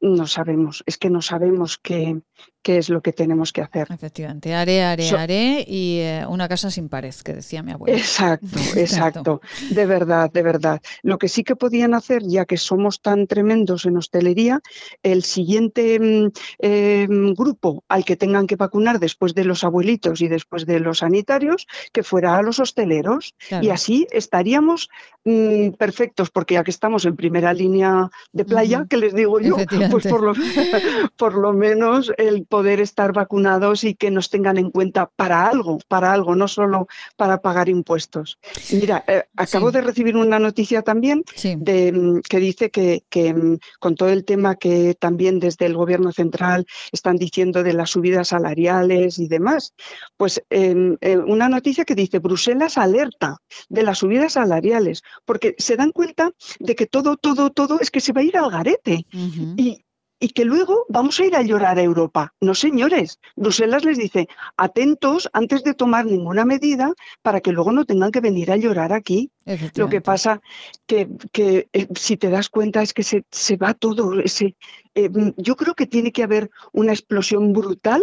no sabemos, es que no sabemos qué, qué es lo que tenemos que hacer. Efectivamente, haré, haré, haré y eh, una casa sin pared, que decía mi abuela. Exacto, exacto, de verdad, de verdad. Lo que sí que podían hacer, ya que somos tan tremendos en hostelería, el siguiente mm, em, grupo al que tengan que vacunar después de los abuelitos y después de los sanitarios, que fuera a los hosteleros. Y así estaríamos mm, perfectos, porque ya que estamos en primera línea de playa, que les digo yo, pues por lo, por lo menos el poder estar vacunados y que nos tengan en cuenta para algo, para algo, no solo para pagar impuestos. Mira, eh, acabo de recibir una noticia también de, mm, que dice que, mm, con todo el tema que también desde el gobierno central están diciendo de las subidas salariales y demás, pues em, eh, una noticia que dice Bruselas alerta de las subidas salariales, porque se dan cuenta de que todo, todo, todo es que se va a ir al garete. y, y que luego vamos a ir a llorar a Europa. No, señores, Bruselas les dice, atentos antes de tomar ninguna medida para que luego no tengan que venir a llorar aquí. Lo que pasa que, que eh, si te das cuenta es que se, se va todo. Ese, eh, yo creo que tiene que haber una explosión brutal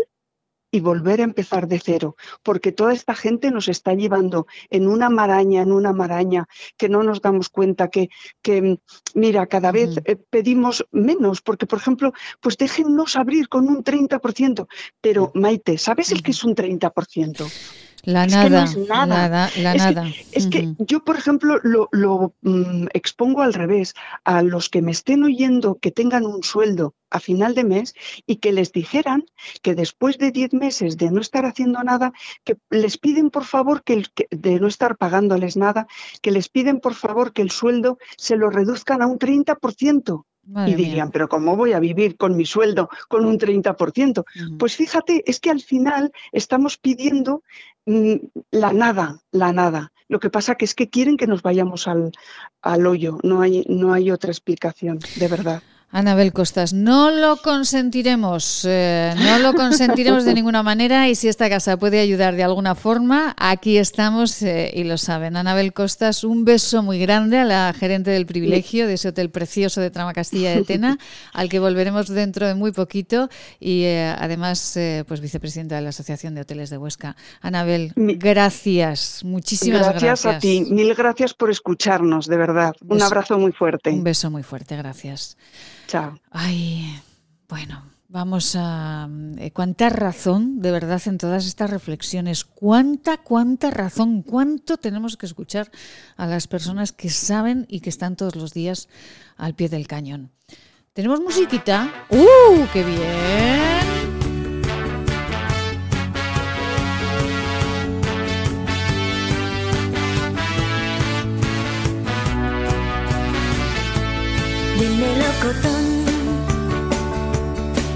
y volver a empezar de cero, porque toda esta gente nos está llevando en una maraña, en una maraña, que no nos damos cuenta que, que mira, cada vez eh, pedimos menos, porque, por ejemplo, pues déjennos abrir con un 30%, pero Maite, ¿sabes el que es un 30%? La nada, nada. la nada. es que yo, por ejemplo, lo, mm, expongo al revés. A los que me estén oyendo que tengan un sueldo a final de mes y que les dijeran que después de 10 meses de no estar haciendo nada, que les piden por favor que, de no estar pagándoles nada, que les piden por favor que el sueldo se lo reduzcan a un 30% y dirían, pero ¿cómo voy a vivir con mi sueldo con un 30%? Pues fíjate, es que al final estamos pidiendo mm, la nada, la nada. Lo que pasa que es que quieren que nos vayamos al, al hoyo, no hay, no hay otra explicación, de verdad. Anabel Costas, no lo consentiremos, eh, no lo consentiremos de ninguna manera y si esta casa puede ayudar de alguna forma, aquí estamos eh, y lo saben. Anabel Costas, un beso muy grande a la gerente del privilegio de ese hotel precioso de Trama Castilla de Tena, al que volveremos dentro de muy poquito y eh, además pues vicepresidenta de la Asociación de Hoteles de Huesca. Anabel, gracias, muchísimas gracias. Gracias a ti, mil gracias por escucharnos, de verdad. Un abrazo muy fuerte. Un beso muy fuerte, gracias. Chao. Ay, bueno, vamos a... Eh, cuánta razón, de verdad, en todas estas reflexiones. Cuánta, cuánta razón, cuánto tenemos que escuchar a las personas que saben y que están todos los días al pie del cañón. ¿Tenemos musiquita? ¡Uh, qué bien!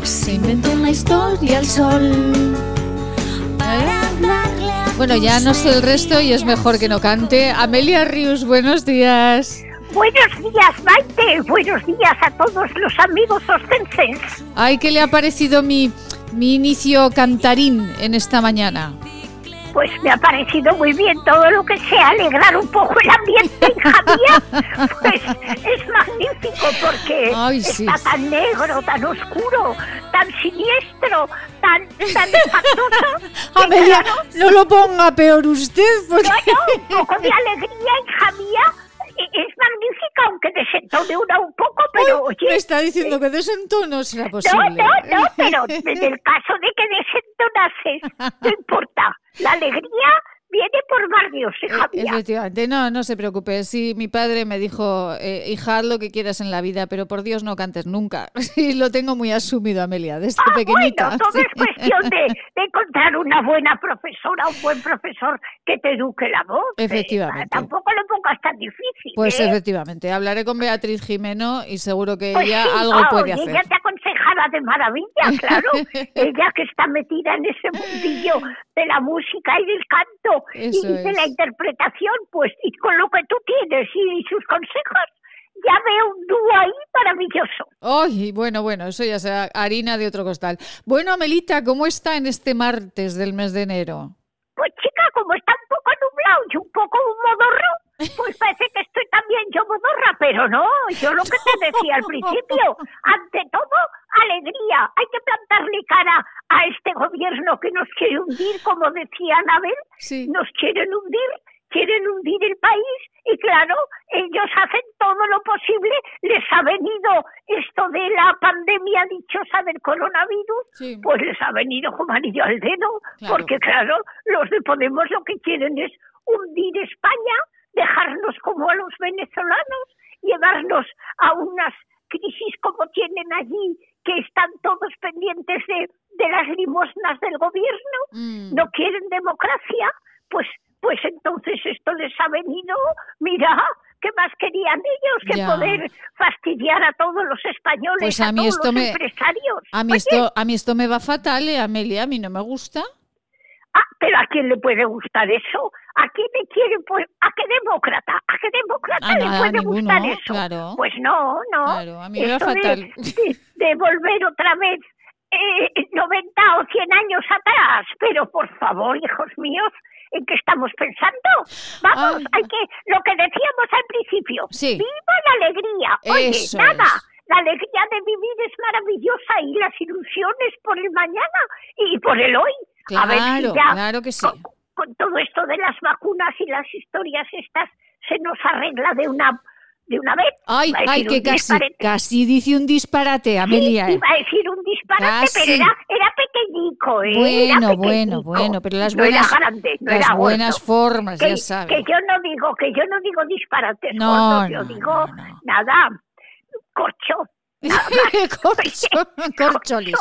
Se inventó la historia al sol. Bueno, ya no sé el resto y es mejor que no cante. Amelia Rius, buenos días. Buenos días, Maite. Buenos días a todos los amigos ostenses. Ay, ¿qué le ha parecido mi, mi inicio cantarín en esta mañana? Pues me ha parecido muy bien todo lo que sea alegrar un poco el ambiente, hija mía. Pues es magnífico porque Ay, sí. está tan negro, tan oscuro, tan siniestro, tan, tan espantoso. Amelia, claro, no lo ponga peor usted. Porque... no, no, un poco de alegría, hija mía. Es magnífica, aunque desentone una un poco, pero oye. me está diciendo que desentono será No, posible. no, no, pero en el caso de que desentonases, no importa. La alegría viene por barrios, hija E- mía. Efectivamente, no, no se preocupe. Sí, mi padre me dijo, eh, hija, haz lo que quieras en la vida, pero por Dios no cantes nunca. Sí, lo tengo muy asumido, Amelia, desde Ah, pequeñita. bueno, todo sí. es cuestión de, de encontrar una buena profesora, un buen profesor que te eduque la voz. eh, Efectivamente. tampoco lo pongas tan difícil. Pues ¿eh? efectivamente, hablaré con Beatriz Jimeno y seguro que Pues ella sí, algo ah, puede hacer. Ella te aconsejará de maravilla, claro. ella que está metida en ese mundillo de la música y del canto Eso y de la interpretación, pues y con lo que tú tienes y sus consejos, ya veo un dúo ahí maravilloso. Ay, bueno, bueno, eso ya será harina de otro costal. Bueno, Amelita, ¿cómo está en este martes del mes de enero? Pues chica, como está un poco nublado y un poco modorro, pues parece que estoy también yo modorra, pero no, yo lo que te decía al principio, ante todo, alegría, hay que plantarle cara a este gobierno que nos quiere hundir, como decía Anabel, Sí. nos quieren hundir, quieren hundir el país y claro, ellos hacen todo lo posible, les ha venido esto de la pandemia dichosa del coronavirus, Sí. pues les ha venido como anillo al dedo, Claro. porque claro, los de Podemos lo que quieren es hundir España, dejarnos como a los venezolanos, llevarnos a unas crisis como tienen allí, que están todos pendientes de, de las limosnas del gobierno, Mm. no quieren democracia, pues, pues entonces esto les ha venido, mira, ¿qué más querían ellos que Ya. poder fastidiar a todos los españoles, Pues a mí todos esto los me- empresarios? A mí, Oye, esto, a mí esto me va fatal, ¿eh, Amelia? A mí no me gusta. Ah, pero ¿a quién le puede gustar eso? ¿A quién le quiere? Pues, ¿A qué demócrata? ¿A qué demócrata A le nada, puede ninguno, gustar eso? claro. Pues no, no. Claro, a mí me va Esto de- fatal. De, de volver otra vez eh, 90 o 100 años atrás. Pero por favor, hijos míos, ¿en qué estamos pensando? Vamos, Ah. hay que, lo que decíamos al principio, Sí. viva la alegría. Oye, Eso nada. es. La alegría de vivir es maravillosa y las ilusiones por el mañana y por el hoy. A ver si Claro, ya claro que sí. con, con todo esto de las vacunas y las historias estas se nos arregla de una de una vez. Ay, Iba ay, que casi, disparate. casi dice un disparate, Amelia. Sí, ¿eh? iba a decir un disparate, Casi. pero era, era pequeñico, ¿eh? Bueno, Era bueno, bueno, pero las buenas, grande, no las buenas formas, que, ya sabes. que yo no digo, que yo no digo disparates No, yo digo nada, corcho. corcholis. Corcholis.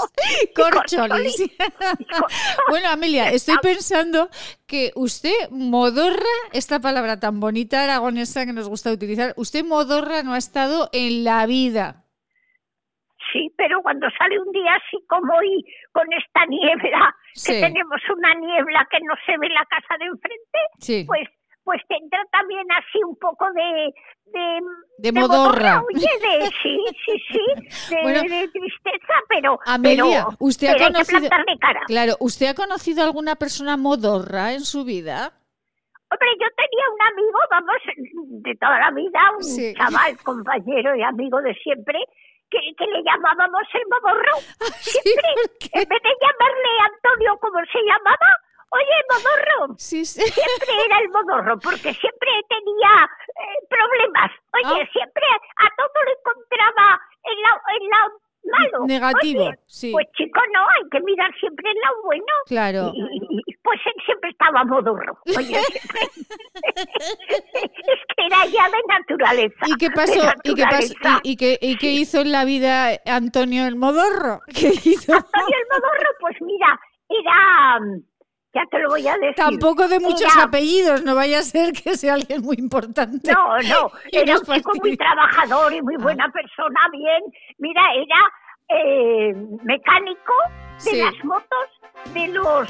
corcholis. Bueno, Amelia, estoy pensando que usted, modorra, esta palabra tan bonita aragonesa que nos gusta utilizar, usted modorra no ha estado en la vida. Sí, pero cuando sale un día así como hoy, con esta niebla, Sí. que tenemos una niebla que no se ve la casa de enfrente, Sí. pues pues tendrá también así un poco de... De, De modorra. Oye, de, sí, sí, sí, de, Bueno, de tristeza, pero... Amelia, pero, usted ha pero que conocido... cara. Claro, ¿usted ha conocido alguna persona modorra en su vida? Hombre, yo tenía un amigo, vamos, de toda la vida, un Sí. chaval, compañero y amigo de siempre, que, que le llamábamos el modorro. Sí, Siempre, en vez de llamarle Antonio como se llamaba, oye, modorro. Sí, sí. Siempre era el modorro, porque siempre tenía eh, problemas. Oye, Ah. siempre a todo le encontraba el lado, el lado malo. Negativo, Oye, sí. Pues chico, no, hay que mirar siempre el lado bueno. Claro. Y, pues él siempre estaba modorro. Oye, siempre. es que era ya de naturaleza. ¿Y qué pasó? ¿Y qué, pasó? ¿Y, y qué, ¿Y qué hizo en la vida Antonio el Modorro? ¿Qué hizo? Antonio el modorro, pues mira, era... Ya te lo voy a decir. Tampoco de muchos Era- apellidos, no vaya a ser que sea alguien muy importante. No, no, era un chico muy trabajador y muy buena persona, bien. Mira, era eh, mecánico de Sí. las motos de los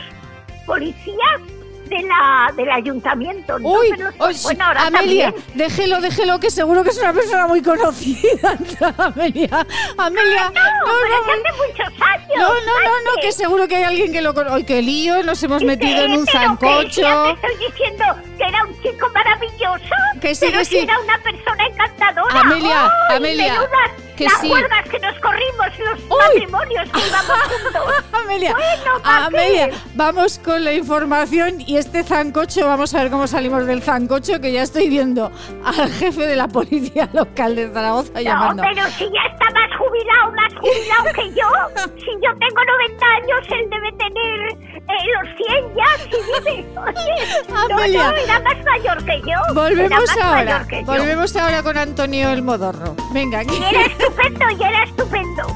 policías de la, del ayuntamiento. Uy, pues, bueno, ahora Amelia, también. déjelo, déjelo, que seguro que es una persona muy conocida. Amelia, Amelia. No, pero es hace muchos años. No, no, no, no, que seguro que hay alguien que lo conoce. ¡Ay, qué lío! Nos hemos metido en un Pero que zancocho. te estoy diciendo que era un chico maravilloso. Que sí, pero que sí. era una persona encantadora. Amelia, ¡Ay, Amelia, menudas que las sí. huelgas que nos corrimos, los matrimonios que íbamos juntos. Amelia, Bueno, ¿pa' Amelia, vamos con la información y este zancocho, vamos a ver cómo salimos del zancocho, que ya estoy viendo al jefe de la policía local de Zaragoza No, llamando. pero si ya está más jubilado, más jubilado que yo. Si yo tengo 90 años, él debe tener eh, los 100 ya, si vive. Oye, Amelia. no, no, era más mayor que yo. Volvemos ahora, yo. volvemos ahora con Antonio el Modorro. Venga, aquí era estupendo, y era estupendo.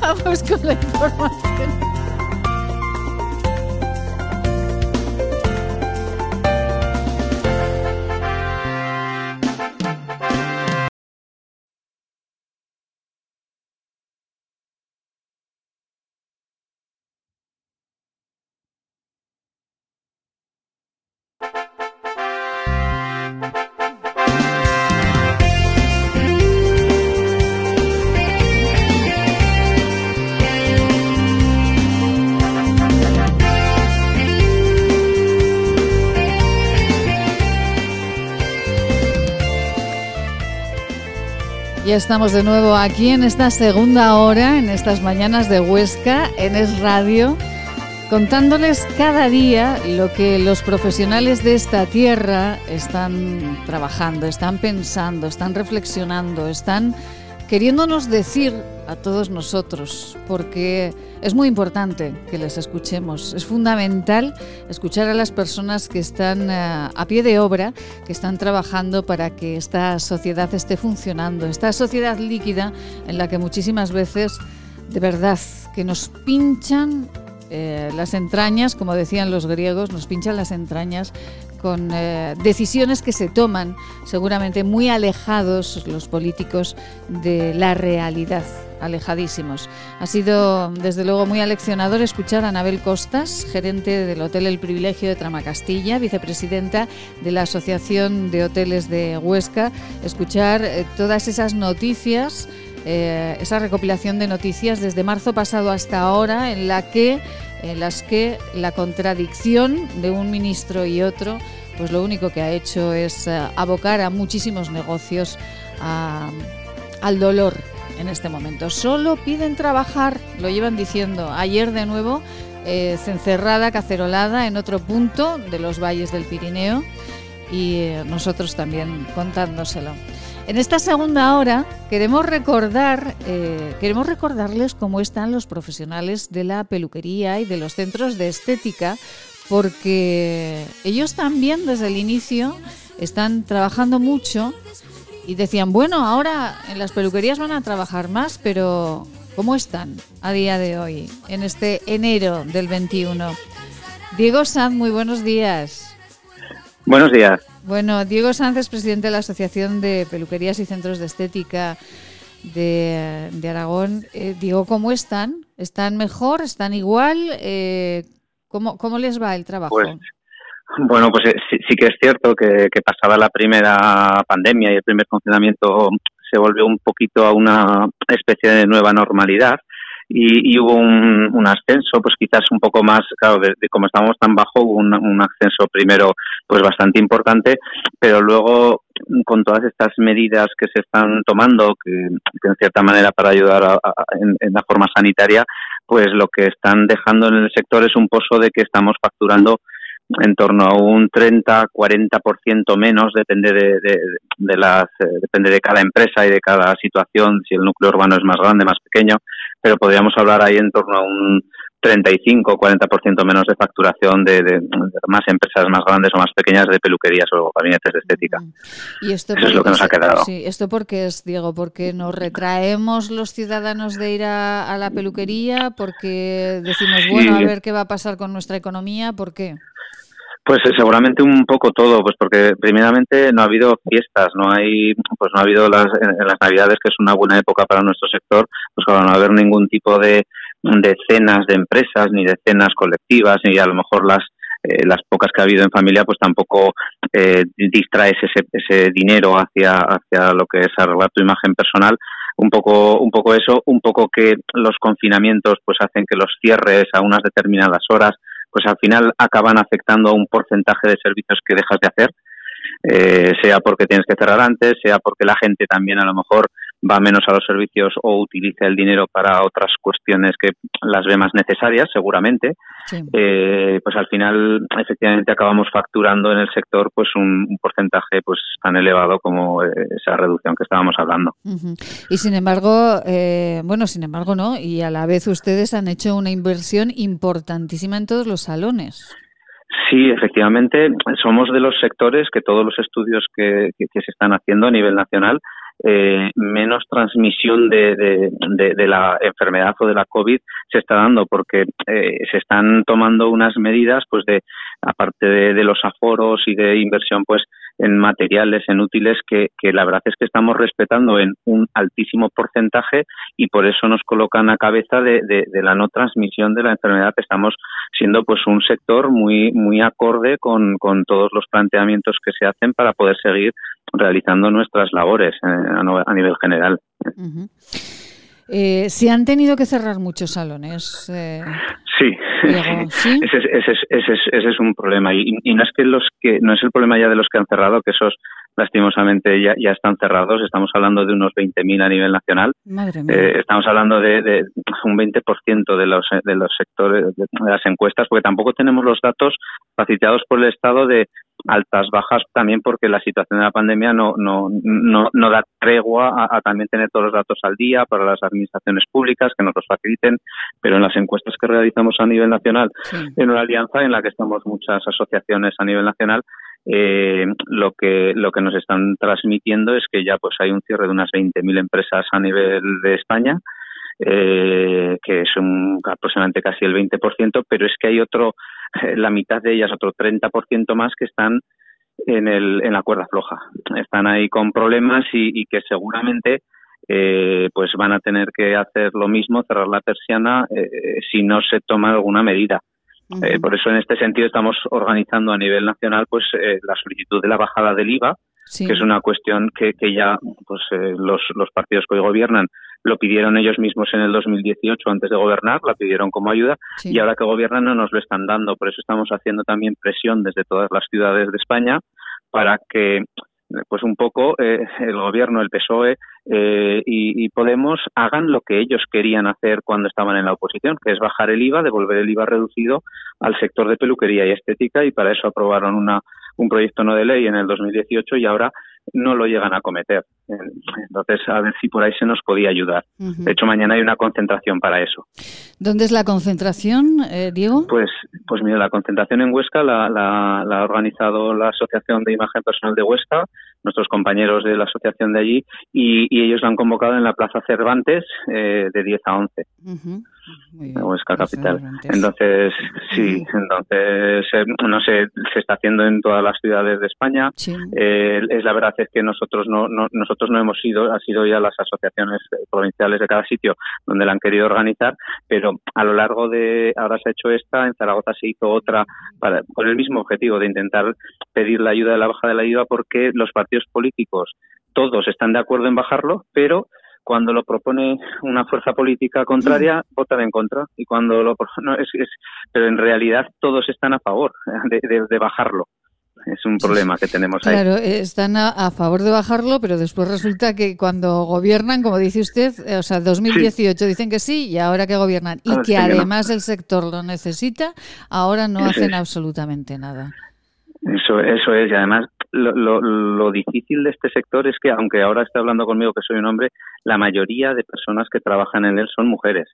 vamos con la información. Ya estamos de nuevo aquí en esta segunda hora, en estas mañanas de Huesca, en Es Radio, contándoles cada día lo que los profesionales de esta tierra están trabajando, están pensando, están reflexionando, están queriéndonos decir a todos nosotros, porque es muy importante que les escuchemos. Es fundamental escuchar a las personas que están eh, a pie de obra, que están trabajando para que esta sociedad esté funcionando, esta sociedad líquida en la que muchísimas veces, de verdad, que nos pinchan eh, las entrañas, como decían los griegos, nos pinchan las entrañas con eh, decisiones que se toman seguramente muy alejados los políticos de la realidad, alejadísimos. Ha sido desde luego muy aleccionador escuchar a Anabel Costas, gerente del Hotel El Privilegio de Tramacastilla, vicepresidenta de la Asociación de Hoteles de Huesca, escuchar eh, todas esas noticias eh, esa recopilación de noticias desde marzo pasado hasta ahora en la que en las que la contradicción de un ministro y otro pues lo único que ha hecho es eh, abocar a muchísimos negocios al dolor en este momento. Solo piden trabajar, lo llevan diciendo. Ayer de nuevo, eh, cencerrada, cacerolada en otro punto de los valles del Pirineo y eh, nosotros también contándoselo. En esta segunda hora queremos recordar, eh, queremos recordarles cómo están los profesionales de la peluquería y de los centros de estética, porque ellos también desde el inicio están trabajando mucho y decían, bueno, ahora en las peluquerías van a trabajar más, pero ¿cómo están a día de hoy, en este enero del 21? Diego Sanz, muy buenos días. Buenos días. Bueno, Diego es presidente de la Asociación de Peluquerías y Centros de Estética de, de Aragón. Eh, Diego, ¿cómo están? ¿Están mejor? ¿Están igual? Eh, ¿cómo, ¿Cómo les va el trabajo? Pues bueno, pues eh, sí, sí que es cierto que, que pasada la primera pandemia y el primer confinamiento se volvió un poquito a una especie de nueva normalidad y, y hubo un, ascenso, pues quizás un poco más, claro, de, como estábamos tan bajo, hubo un, ascenso primero pues bastante importante, pero luego con todas estas medidas que se están tomando, que, en cierta manera para ayudar a- en la forma sanitaria, pues lo que están dejando en el sector es un pozo de que estamos facturando en torno a un 30-40% menos, depende de, de, de las, eh, depende de cada empresa y de cada situación, si el núcleo urbano es más grande, más pequeño, pero podríamos hablar ahí en torno a un 35-40% menos de facturación de, más empresas más grandes o más pequeñas de peluquerías o gabinetes de estética. ¿Y esto Eso es lo que nos ha quedado. Sí, ¿esto por qué es, Diego? ¿Porque nos retraemos los ciudadanos de ir a, a la peluquería? ¿Porque decimos, Sí. bueno, a ver qué va a pasar con nuestra economía? ¿Por qué? Pues eh, seguramente un poco todo, pues porque primeramente no ha habido fiestas, no hay, pues no ha habido las, en, las navidades que es una buena época para nuestro sector, pues claro, no va a haber ningún tipo de, de cenas de empresas ni de cenas colectivas ni a lo mejor las eh, las pocas que ha habido en familia, pues tampoco eh, distraes ese, ese dinero hacia, hacia lo que es arreglar tu imagen personal. Un poco, un poco eso, un poco que los confinamientos pues hacen que los cierres a unas determinadas horas, pues al final acaban afectando a un porcentaje de servicios que dejas de hacer eh, sea porque tienes que cerrar antes, sea porque la gente también a lo mejor va menos a los servicios o utiliza el dinero para otras cuestiones que las ve más necesarias, seguramente, eh, pues al final efectivamente acabamos facturando en el sector pues un, porcentaje pues tan elevado como esa reducción que estábamos hablando. Y sin embargo, eh, bueno, sin embargo no, y a la vez ustedes han hecho una inversión importantísima en todos los salones. Sí, efectivamente, somos de los sectores que todos los estudios que, se están haciendo a nivel nacional, eh, menos transmisión de, de, la enfermedad o de la COVID se está dando porque eh, se están tomando unas medidas, pues de aparte de, los aforos y de inversión, pues en materiales, en útiles, que, que, la verdad es que estamos respetando en un altísimo porcentaje y por eso nos colocan a cabeza de, de, la no transmisión de la enfermedad. Estamos siendo pues un sector muy, muy acorde con, con todos los planteamientos que se hacen para poder seguir realizando nuestras labores eh, a, nivel general. Eh, ¿Se han tenido que cerrar muchos salones? Eh, sí, Ese, es, un problema. Y, no es que los que no es el problema ya de los que han cerrado, que esos lastimosamente ya, ya están cerrados. Estamos hablando de unos 20.000 a nivel nacional. Eh, estamos hablando de, un 20% de los de los sectores de las encuestas, porque tampoco tenemos los datos facilitados por el Estado de altas, bajas, también porque la situación de la pandemia no, no, no, no da tregua a, también tener todos los datos al día para las administraciones públicas que nos los faciliten, pero en las encuestas que realizamos a nivel nacional, en una alianza en la que estamos muchas asociaciones a nivel nacional, eh, lo que lo que nos están transmitiendo es que ya pues hay un cierre de unas 20.000 empresas a nivel de España eh, que es un, aproximadamente casi el 20%, pero es que hay otro, eh, la mitad de ellas, otro 30% más que están en, el, en la cuerda floja. Están ahí con problemas y, que seguramente eh, pues van a tener que hacer lo mismo, cerrar la persiana, eh, si no se toma alguna medida. Por eso, en este sentido, estamos organizando a nivel nacional pues la solicitud de la bajada del IVA, que es una cuestión que, que ya pues, los, los partidos que hoy gobiernan lo pidieron ellos mismos en el 2018 antes de gobernar, la pidieron como ayuda y ahora que gobiernan no nos lo están dando. Por eso estamos haciendo también presión desde todas las ciudades de España para que pues un poco eh, el gobierno, el PSOE eh, y, y, Podemos hagan lo que ellos querían hacer cuando estaban en la oposición, que es bajar el IVA, devolver el IVA reducido al sector de peluquería y estética y para eso aprobaron una, un proyecto no de ley en el 2018 y ahora no lo llegan a cometer. Entonces, a ver si por ahí se nos podía ayudar. De hecho, mañana hay una concentración para eso. ¿Dónde es la concentración, eh, Diego? Pues, pues mira, la concentración en Huesca la, la, ha organizado la Asociación de Imagen Personal de Huesca, nuestros compañeros de la asociación de allí, y, ellos la han convocado en la Plaza Cervantes eh, de 10 a 11. Huesca capital. Entonces, sí, entonces, eh, no sé, se está haciendo en todas las ciudades de España. Eh, es la verdad es que nosotros no, nosotros no hemos ido, ha sido ya las asociaciones provinciales de cada sitio donde la han querido organizar, pero a lo largo de, ahora se ha hecho esta, en Zaragoza se hizo otra para, con el mismo objetivo de intentar pedir la ayuda de la baja de la IVA porque los partidos políticos todos están de acuerdo en bajarlo, pero cuando lo propone una fuerza política contraria, votan en contra. Y cuando lo no, es, es, pero en realidad todos están a favor de, bajarlo. Es un problema que tenemos ahí. Claro, están a, favor de bajarlo, pero después resulta que cuando gobiernan, como dice usted, eh, o sea, 2018 dicen que sí y ahora que gobiernan y que además el sector lo necesita, ahora no hacen absolutamente nada. Eso, eso es, y además lo, lo, difícil de este sector es que, aunque ahora esté hablando conmigo que soy un hombre, la mayoría de personas que trabajan en él son mujeres.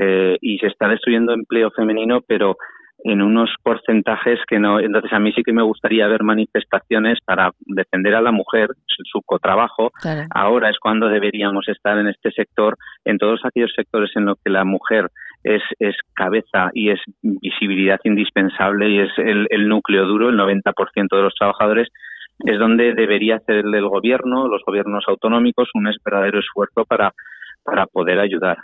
Eh, y se está destruyendo empleo femenino, pero en unos porcentajes que no. Entonces, a mí sí que me gustaría ver manifestaciones para defender a la mujer, su, cotrabajo. Ahora es cuando deberíamos estar en este sector, en todos aquellos sectores en los que la mujer es, es cabeza y es visibilidad indispensable y es el, el núcleo duro, el 90% de los trabajadores, es donde debería hacer el gobierno, los gobiernos autonómicos, un verdadero esfuerzo para, para poder ayudar.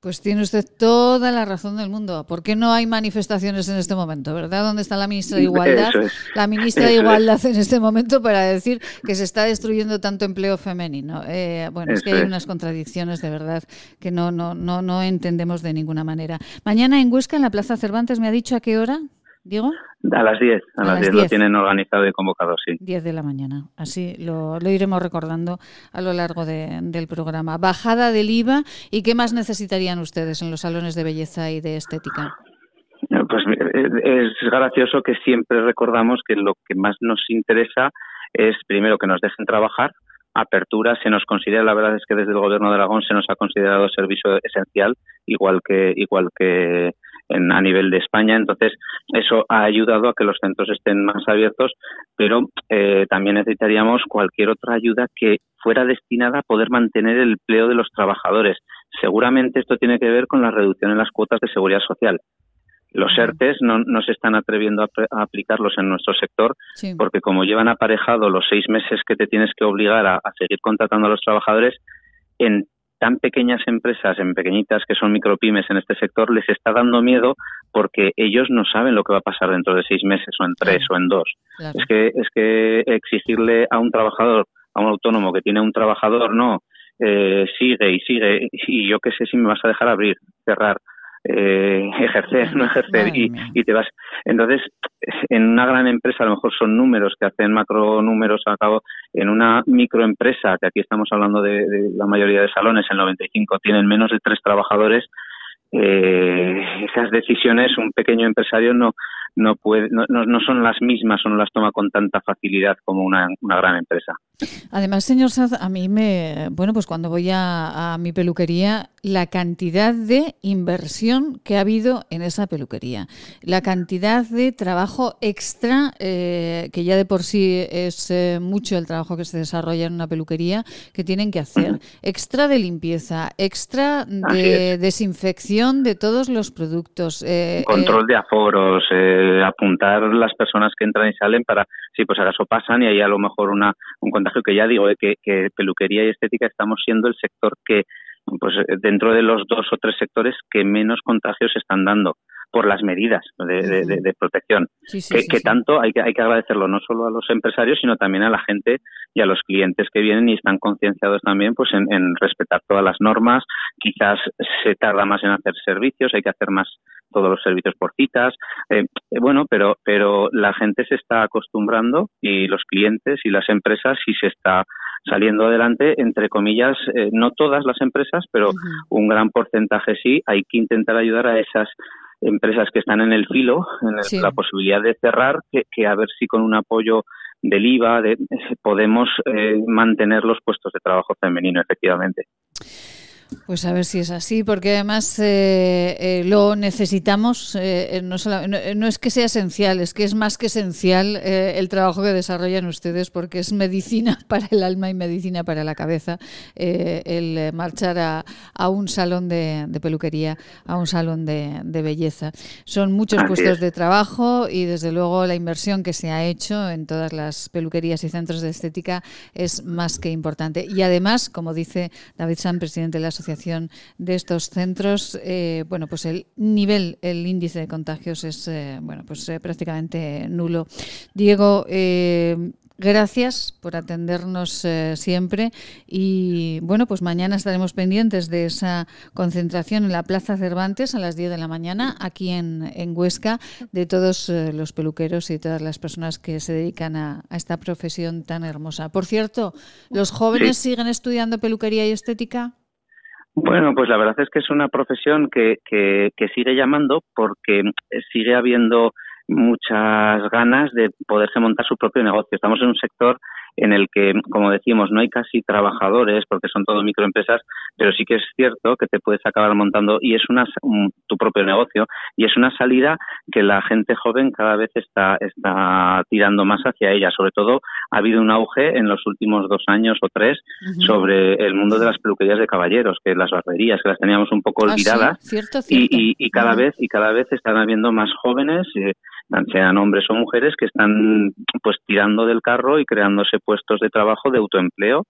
Pues tiene usted toda la razón del mundo. ¿Por qué no hay manifestaciones en este momento, verdad? ¿Dónde está la ministra de Igualdad? La ministra de Igualdad en este momento para decir que se está destruyendo tanto empleo femenino. Eh, bueno, es que hay unas contradicciones de verdad que no, no, no, no entendemos de ninguna manera. Mañana en Huesca, en la Plaza Cervantes, ¿me ha dicho a qué hora? Diego. A las 10, a, las 10, lo tienen organizado y convocado, sí. 10 de la mañana, así lo, iremos recordando a lo largo del programa. Bajada del IVA y qué más necesitarían ustedes en los salones de belleza y de estética. Pues es gracioso que siempre recordamos que lo que más nos interesa es primero que nos dejen trabajar, apertura se nos considera, la verdad es que desde el gobierno de Aragón se nos ha considerado servicio esencial, igual que igual que a nivel de España. Entonces, eso ha ayudado a que los centros estén más abiertos, pero eh, también necesitaríamos cualquier otra ayuda que fuera destinada a poder mantener el empleo de los trabajadores. Seguramente esto tiene que ver con la reducción en las cuotas de seguridad social. Los ERTES no, no se están atreviendo a, aplicarlos en nuestro sector porque como llevan aparejado los seis meses que te tienes que obligar a, a seguir contratando a los trabajadores, en tan pequeñas empresas, en pequeñitas que son micropymes en este sector, les está dando miedo porque ellos no saben lo que va a pasar dentro de seis meses o en tres o en dos. Es que es que exigirle a un trabajador, a un autónomo que tiene un trabajador, no, eh, sigue y sigue y yo qué sé si me vas a dejar abrir, cerrar eh, ejercer, no ejercer y, y, te vas. Entonces, en una gran empresa a lo mejor son números que hacen macro números a cabo. En una microempresa, que aquí estamos hablando de, de la mayoría de salones, el 95 tienen menos de tres trabajadores, eh, esas decisiones un pequeño empresario no no puede no, no, son las mismas o no las toma con tanta facilidad como una, una gran empresa. Además, señor Saz, a mí me bueno pues cuando voy a, a mi peluquería la cantidad de inversión que ha habido en esa peluquería, la cantidad de trabajo extra, eh, que ya de por sí es eh, mucho el trabajo que se desarrolla en una peluquería, que tienen que hacer, extra de limpieza, extra de desinfección de todos los productos. Eh, Control de aforos, apuntar las personas que entran y salen para, si pues acaso pasan y hay a lo mejor una, un contagio que ya digo, que, que peluquería y estética estamos siendo el sector que pues eh, dentro de los dos o tres sectores que menos contagios están dando por las medidas de, protección. que, tanto hay que, hay que agradecerlo no solo a los empresarios, sino también a la gente y a los clientes que vienen y están concienciados también pues en, respetar todas las normas. Quizás se tarda más en hacer servicios, hay que hacer más todos los servicios por citas. Eh, eh, bueno, pero, pero la gente se está acostumbrando y los clientes y las empresas sí se está saliendo adelante, entre comillas, eh, no todas las empresas, pero un gran porcentaje sí. Hay que intentar ayudar a esas empresas que están en el filo, en la posibilidad de cerrar, que, a ver si con un apoyo del IVA de, podemos eh, mantener los puestos de trabajo femenino, efectivamente. Pues a ver si es así, porque además eh, eh, lo necesitamos, eh, no, no, es que sea esencial, es que es más que esencial el trabajo que desarrollan ustedes, porque es medicina para el alma y medicina para la cabeza el marchar a, un salón de, peluquería, a un salón de, belleza. Son muchos puestos de trabajo y desde luego la inversión que se ha hecho en todas las peluquerías y centros de estética es más que importante. Y además, como dice David San, presidente de la asociación de estos centros, eh, bueno, pues el nivel, el índice de contagios es, eh, bueno, pues eh, prácticamente nulo. Diego, Gracias por atendernos siempre y bueno, pues mañana estaremos pendientes de esa concentración en la Plaza Cervantes a las 10 de la mañana aquí en, Huesca de todos los peluqueros y todas las personas que se dedican a, esta profesión tan hermosa. Por cierto, ¿los jóvenes siguen estudiando peluquería y estética? Bueno, pues la verdad es que es una profesión que, que, que sigue llamando porque sigue habiendo muchas ganas de poderse montar su propio negocio. Estamos en un sector en el que, como decimos, no hay casi trabajadores porque son todo microempresas, pero sí que es cierto que te puedes acabar montando y es una, tu propio negocio. Y es una salida que la gente joven cada vez está, está tirando más hacia ella. Sobre todo ha habido un auge en los últimos dos años o tres sobre el mundo de las peluquerías de caballeros, que las barberías, que las teníamos un poco ah, olvidadas. Y, y, cada vez y cada vez están habiendo más jóvenes. Eh, sean hombres o mujeres que están pues tirando del carro y creándose puestos de trabajo de autoempleo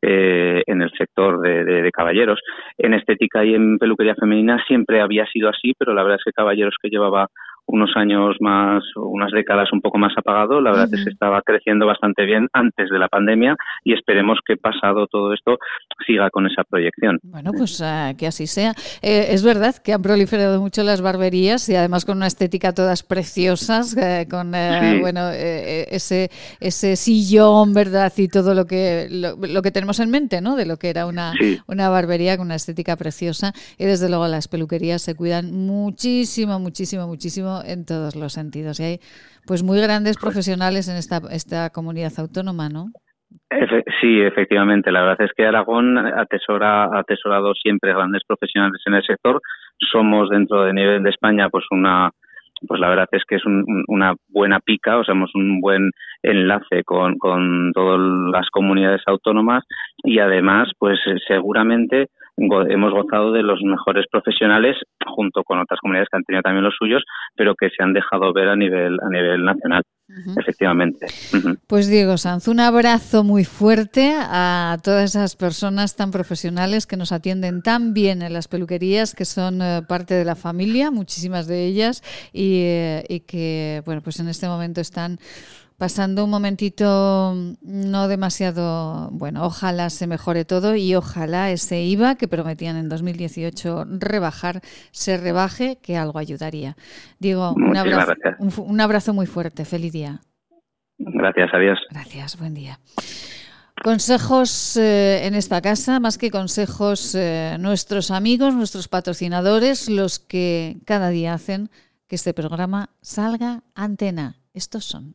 eh, en el sector de, de, caballeros. En estética y en peluquería femenina siempre había sido así, pero la verdad es que caballeros que llevaba unos años más, unas décadas un poco más apagado. La verdad es que estaba creciendo bastante bien antes de la pandemia y esperemos que pasado todo esto siga con esa proyección. Bueno, pues uh, que así sea. Eh, es verdad que han proliferado mucho las barberías y además con una estética todas preciosas, eh, con eh, sí. bueno ese ese sillón, verdad, y todo lo que lo, lo, que tenemos en mente, ¿no? De lo que era una sí. una barbería con una estética preciosa y desde luego las peluquerías se cuidan muchísimo, muchísimo, muchísimo en todos los sentidos. Y hay pues muy grandes profesionales en esta, esta comunidad autónoma, ¿no? Sí, efectivamente. La verdad es que Aragón atesora, ha atesorado siempre grandes profesionales en el sector. Somos dentro de nivel de España pues una pues la verdad es que es un, una buena pica, o sea, somos un buen enlace con, con todas las comunidades autónomas y además, pues seguramente hemos gozado de los mejores profesionales junto con otras comunidades que han tenido también los suyos, pero que se han dejado ver a nivel a nivel nacional. Uh -huh. Efectivamente. Uh -huh. Pues Diego Sanz, un abrazo muy fuerte a todas esas personas tan profesionales que nos atienden tan bien en las peluquerías, que son eh, parte de la familia, muchísimas de ellas, y, eh, y que, bueno, pues en este momento están pasando un momentito no demasiado bueno. Ojalá se mejore todo y ojalá ese IVA que prometían en 2018 rebajar se rebaje, que algo ayudaría. Diego, un abrazo, un, un abrazo, muy fuerte. Feliz día. Gracias, adiós. Gracias, buen día. Consejos eh, en esta casa, más que consejos, eh, nuestros amigos, nuestros patrocinadores, los que cada día hacen que este programa salga antena. Estos son.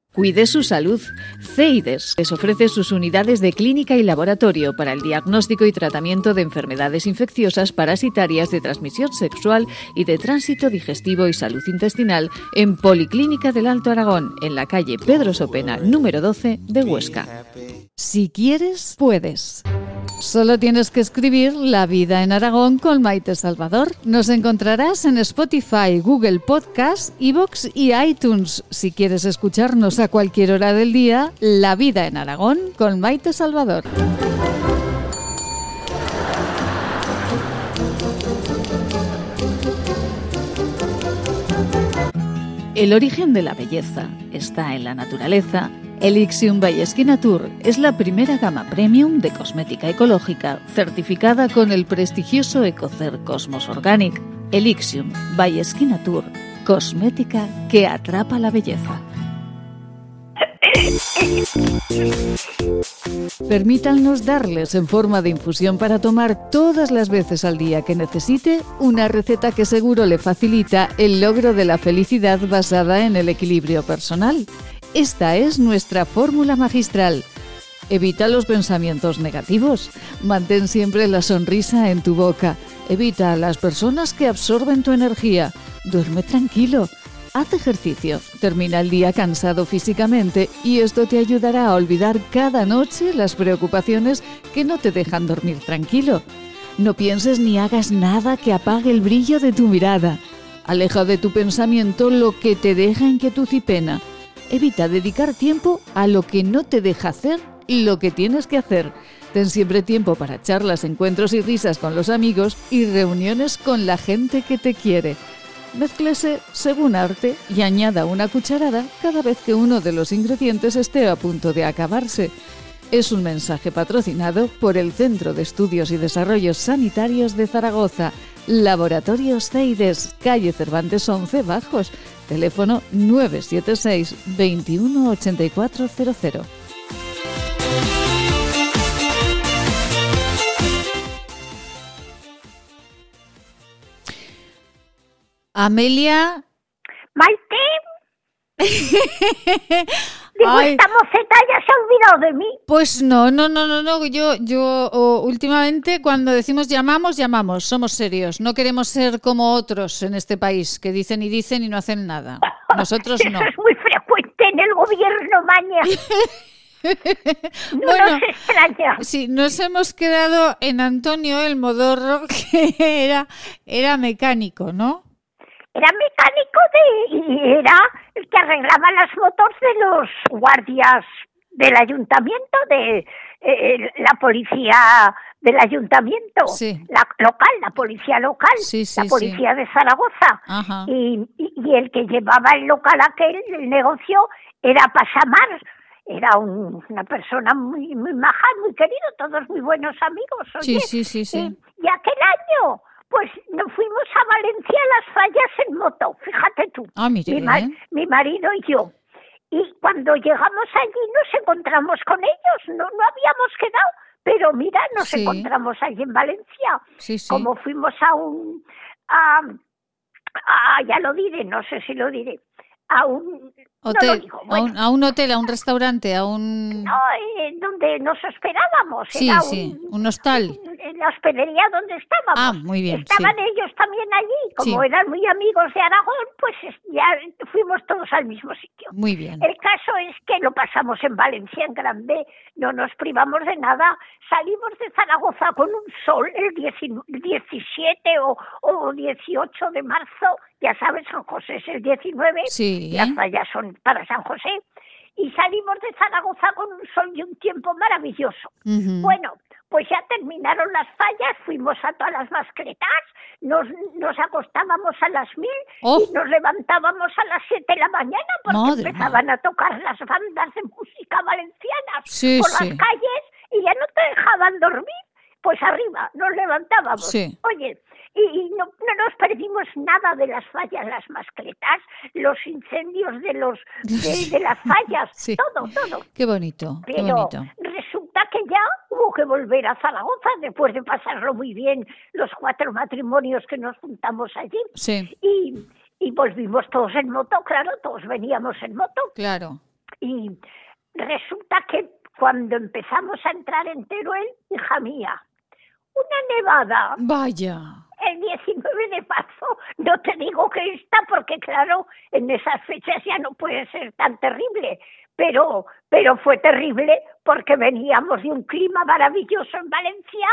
Cuide su salud. CEIDES les ofrece sus unidades de clínica y laboratorio para el diagnóstico y tratamiento de enfermedades infecciosas parasitarias de transmisión sexual y de tránsito digestivo y salud intestinal en Policlínica del Alto Aragón, en la calle Pedro Sopena, número 12 de Huesca. Si quieres, puedes. Solo tienes que escribir La vida en Aragón con Maite Salvador. Nos encontrarás en Spotify, Google Podcast, Evox y iTunes. Si quieres escucharnos a cualquier hora del día, La vida en Aragón con Maite Salvador. El origen de la belleza está en la naturaleza. Elixium by Tour es la primera gama premium de cosmética ecológica certificada con el prestigioso Ecocer Cosmos Organic. Elixium by Tour, cosmética que atrapa la belleza. Permítanos darles en forma de infusión para tomar todas las veces al día que necesite una receta que seguro le facilita el logro de la felicidad basada en el equilibrio personal. Esta es nuestra fórmula magistral. Evita los pensamientos negativos. Mantén siempre la sonrisa en tu boca. Evita a las personas que absorben tu energía. Duerme tranquilo. Haz ejercicio, termina el día cansado físicamente y esto te ayudará a olvidar cada noche las preocupaciones que no te dejan dormir tranquilo. No pienses ni hagas nada que apague el brillo de tu mirada. Aleja de tu pensamiento lo que te deja inquietud y pena. Evita dedicar tiempo a lo que no te deja hacer lo que tienes que hacer. Ten siempre tiempo para charlas, encuentros y risas con los amigos y reuniones con la gente que te quiere. Mézclese según arte y añada una cucharada cada vez que uno de los ingredientes esté a punto de acabarse. Es un mensaje patrocinado por el Centro de Estudios y Desarrollos Sanitarios de Zaragoza, Laboratorios CEIDES, calle Cervantes 11 Bajos, teléfono 976 218400. Amelia. Maite. Digo, Ay. esta moceta ya se ha olvidado de mí. Pues no, no, no, no, no. Yo, yo oh, últimamente cuando decimos llamamos, llamamos, somos serios. No queremos ser como otros en este país que dicen y dicen y no hacen nada. Nosotros Eso no. es muy frecuente. en el gobierno maña. No Bueno, nos extraña. Sí, nos hemos quedado en Antonio el Modorro, que era, era mecánico, ¿no? Era mecánico de, y era el que arreglaba las motos de los guardias del ayuntamiento, de eh, la policía del ayuntamiento, Sí. la local, la policía local, Sí, sí, la policía de Zaragoza. Ajá. Y, y- y el que llevaba el local aquel, el negocio, era Pasamar. Era un- una persona muy, muy maja, muy querido, todos muy buenos amigos. Sí, sí, sí, sí. Y, y aquel año, pues nos fuimos a Valencia a las fallas en moto, fíjate tú. Ah, mire, mi, ma- bien. mi marido y yo. Y cuando llegamos allí nos encontramos con ellos, no, no habíamos quedado, pero mira, nos Sí. encontramos allí en Valencia. Sí, sí. Como fuimos a un, a, a- ya lo diré, no sé si lo diré, a un, no Hotel, a, un, a un hotel, a un restaurante, a un... no, eh, donde nos esperábamos, Sí, era sí, un, un hostal. en la hospedería donde estábamos. Ah, muy bien, Estaban sí. ellos también allí, como Sí. eran muy amigos de Aragón, pues es- ya fuimos todos al mismo sitio. Muy bien. El caso es que lo pasamos en Valencia, en Grande, no nos privamos de nada. Salimos de Zaragoza con un sol el 19 el 17 o, o 18 de marzo, ya sabes, San José es el 19, Sí. Las fallas son para San José, y salimos de Zaragoza con un sol y un tiempo maravilloso. Bueno, pues ya terminaron las fallas, fuimos a todas las mascletas, nos, nos acostábamos a las mil Oh. y nos levantábamos a las siete de la mañana porque Madre empezaban a tocar las bandas de música valencianas Sí, por sí. las calles y ya no te dejaban dormir. Pues arriba, nos levantábamos. Sí. Oye, y, no, no nos perdimos nada de las fallas, las mascletas, los incendios de los de, de las fallas, Sí. todo, todo. Qué bonito, qué Pero bonito. resulta que ya hubo que volver a Zaragoza después de pasarlo muy bien los cuatro matrimonios que nos juntamos allí. Sí, Y, y volvimos todos en moto, claro, todos veníamos en moto. claro. Y resulta que cuando empezamos a entrar en Teruel, hija mía, una nevada Vaya. El 19 de marzo, no te digo que está, porque claro, en esas fechas ya no puede ser tan terrible, pero, pero fue terrible porque veníamos de un clima maravilloso en Valencia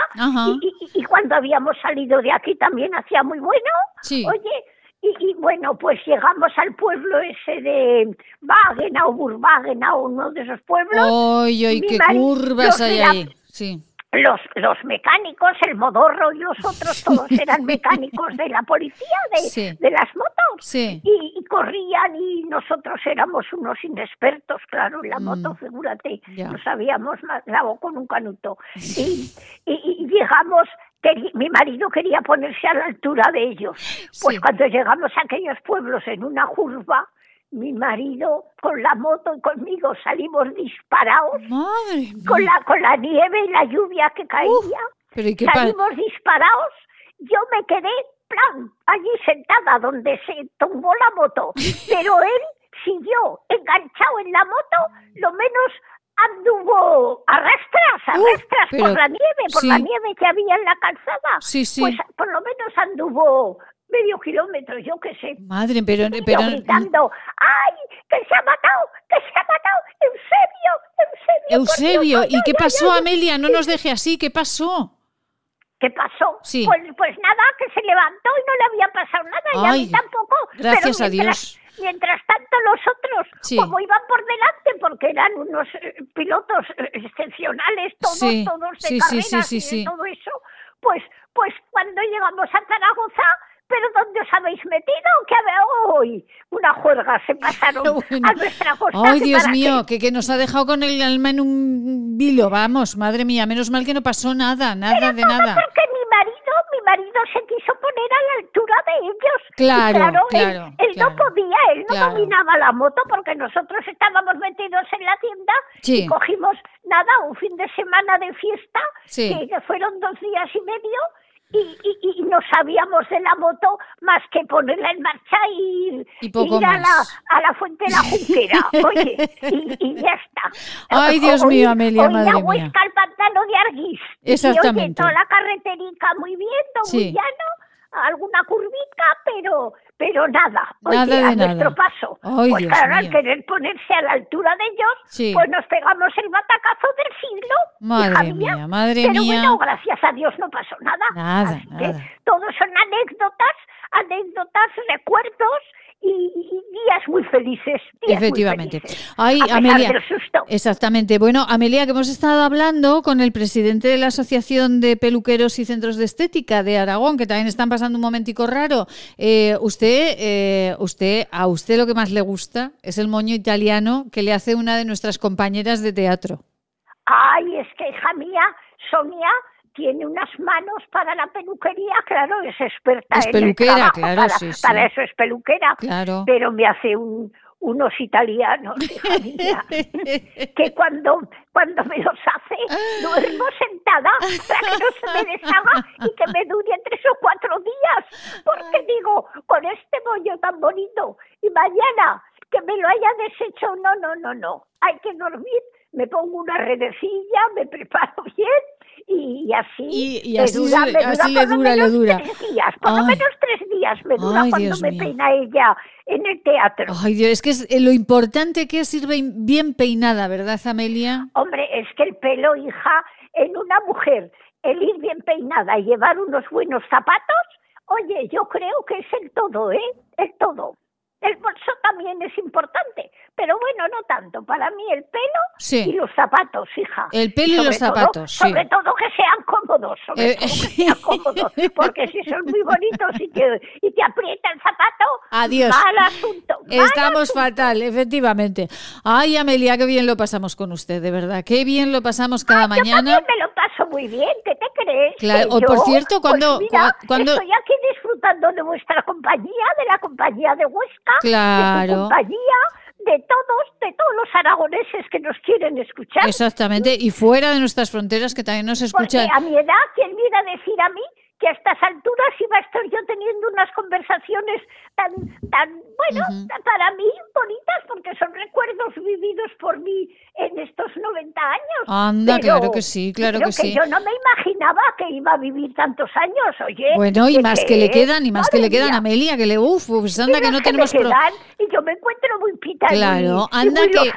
y, y- y cuando habíamos salido de aquí también hacía muy bueno. Sí. Oye, y, y bueno, pues llegamos al pueblo ese de Wagenau, Burwagenau, uno de esos pueblos. ¡Ay, ay, Mi qué curvas hay ahí! Sí. Los, los mecánicos, el modorro y los otros, todos eran mecánicos de la policía, de, Sí. de las motos. Sí. Y, y corrían y nosotros éramos unos inexpertos, claro, en la Mm. moto, figúrate, Ya. no sabíamos más, con un canuto. Y, y- y llegamos, mi marido quería ponerse a la altura de ellos. Pues Sí. cuando llegamos a aquellos pueblos en una curva, mi marido con la moto y conmigo salimos disparados Madre con la, con la nieve y la lluvia que caía. Pero ¿y qué pa- Salimos disparados, yo me quedé, plan, allí sentada donde se tumbó la moto, pero él siguió enganchado en la moto, lo menos anduvo arrastras, arrastras pero- por la nieve, por sí. la nieve que había en la calzada. Sí, sí. Pues por lo menos anduvo medio kilómetro, yo qué sé. Madre, pero, pero gritando, ¡ay, que se ha matado, que se ha matado! ¡Eusebio, Eusebio! Eusebio, Dios, ¿y ay, qué ay, pasó, ay, Amelia? No nos deje así, ¿qué pasó? ¿Qué pasó? Sí. Pues, pues nada, que se levantó y no le había pasado nada, y a Ay, mí tampoco. gracias Pero a mientras- Dios. Mientras tanto los otros, Sí. como iban por delante, porque eran unos eh, pilotos eh, excepcionales, todos, Sí, todos de carreras y de todo eso, pues, pues cuando llegamos a Zaragoza, ¿pero dónde os habéis metido? Que había hoy una juerga, se pasaron Bueno. a nuestra costa. Ay, Dios mío, qué. que, que nos ha dejado con el alma en un vilo, vamos, madre mía, menos mal que no pasó nada, nada de nada. Porque mi marido, mi marido se quiso poner a la altura de ellos. Claro, él- claro, Él, claro. no podía, él no Claro. dominaba la moto porque nosotros estábamos metidos en la tienda Sí. y cogimos nada, un fin de semana de fiesta, Sí. que fueron dos días y medio. Y, y, y no sabíamos de la moto más que ponerla en marcha y, Y poco ir a la, a la fuente de la junquera, oye, y, y ya está. Ay, Dios O- mío, Amelia, o madre mía. Huesca al pantano de Arguís. Y, Exactamente. oye, toda la carreterica muy bien, todo Sí. muy llano, alguna curvica, pero pero nada. Nada Oye, a nada. nuestro paso. Ay, pues Dios claro, al querer ponerse a la altura de ellos, Sí. pues nos pegamos el batacazo del siglo. Madre mía, madre pero mía. bueno, gracias a Dios no pasó nada. Nada, Así que nada. todos son anécdotas, anécdotas, recuerdos y, y días muy felices. días muy Efectivamente. felices, Ay, a Amelia. Exactamente. Bueno, Amelia, que hemos estado hablando con el presidente de la Asociación de Peluqueros y Centros de Estética de Aragón, que también están pasando un momentico raro. Eh, usted, eh, usted, a usted lo que más le gusta es el moño italiano que le hace una de nuestras compañeras de teatro. Ay, es que hija mía, Sonia tiene unas manos para la peluquería, claro, es experta Es en peluquera, el trabajo, claro, para, sí, sí. para eso es peluquera, Claro. pero me hace un, unos italianos, hija mía, que cuando, cuando me los hace, duermo sentada para que no se me deshaga y que me dure tres o cuatro días, porque digo, con este bollo tan bonito, y mañana que me lo haya deshecho, no, no, no, no, hay que dormir, me pongo una redecilla, me preparo bien y así, Y- y me así dura, me dura así le por lo dura, dura. tres días, por lo menos tres días me dura Ay, cuando Dios me mío. peina ella en el teatro. Ay, Dios, es que es eh, lo importante que es ir bien peinada, ¿verdad, Amelia? Hombre, es que el pelo, hija, en una mujer, el ir bien peinada y llevar unos buenos zapatos, oye, yo creo que es el todo, ¿eh? El todo. El bolso también es importante, pero bueno, no tanto. Para mí el pelo Sí. y los zapatos, hija. El pelo y sobre los todo- zapatos, sí. Sobre todo que sean cómodos, sobre Eh, todo que sean cómodos, porque si son muy bonitos y te, y te aprieta el zapato, Adiós. mal asunto. mal Estamos fatal, efectivamente. Ay, Amelia, qué bien lo pasamos con usted, de verdad. Qué bien lo pasamos cada Yo mañana. también me lo paso muy bien, ¿qué te crees? Claro, o por cierto, pues cuando- mira, cua- cuando- Estoy aquí disfrutando de vuestra compañía, de la compañía de Huesca, de tu compañía, de todos, de todos los aragoneses que nos quieren escuchar. Exactamente, y fuera de nuestras fronteras que también nos Porque escuchan. a mi edad, ¿quién me iba a decir a mí que a estas alturas iba a estar yo teniendo unas conversaciones tan, tan, bueno, para mí bonitas, porque son recuerdos vividos por mí en estos 90 años. Anda, Pero- claro que sí, claro que sí. yo no me imaginaba que iba a vivir tantos años, oye. Bueno, y ¿de más que le quedan, y más que le quedan, mía. Amelia, que le, uf, pues anda que no me tenemos... pro- quedan, y yo me encuentro muy pita Claro, y anda muy que,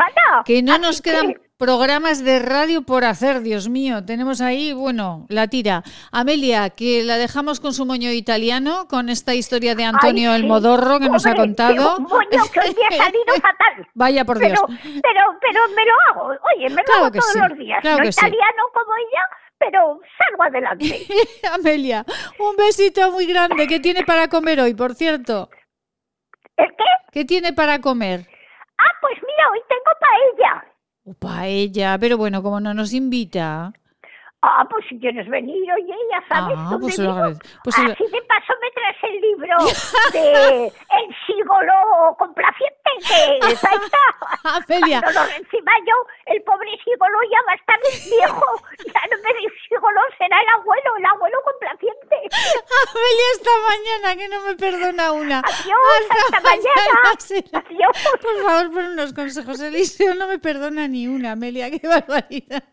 que no nos quedan que- programas de radio por hacer, Dios mío. Tenemos ahí, bueno, la tira. Amelia, que la dejamos con su moño italiano, con esta historia de Antonio Ay, el. Modorro que nos ha contado. qué moño que hoy me ha salido fatal. Vaya por Dios. Pero, pero, pero me lo hago. Oye, me lo Claro hago todos sí, los días. claro no sí. italiano como ella, pero salgo adelante. Amelia, un besito muy grande. ¿Qué tiene para comer hoy, por cierto? ¿El qué? ¿Qué tiene para comer? Ah, pues mira, hoy tengo paella. Paella, pero bueno, como no nos invita. Ah, pues si quieres venir, oye, ya sabes Ah, dónde pues vivo. Pues Así de paso me traes el libro de El sigolo complaciente, que está. Amelia. Cuando lo reciba yo, el pobre sigolo ya va a estar viejo. Ya no me dice sigolo, será el abuelo, el abuelo complaciente. Amelia, esta mañana que no me perdona una. Adiós, hasta mañana. sí. Adiós. Por favor, pon unos consejos. Eliseo no me perdona ni una, Amelia, qué barbaridad.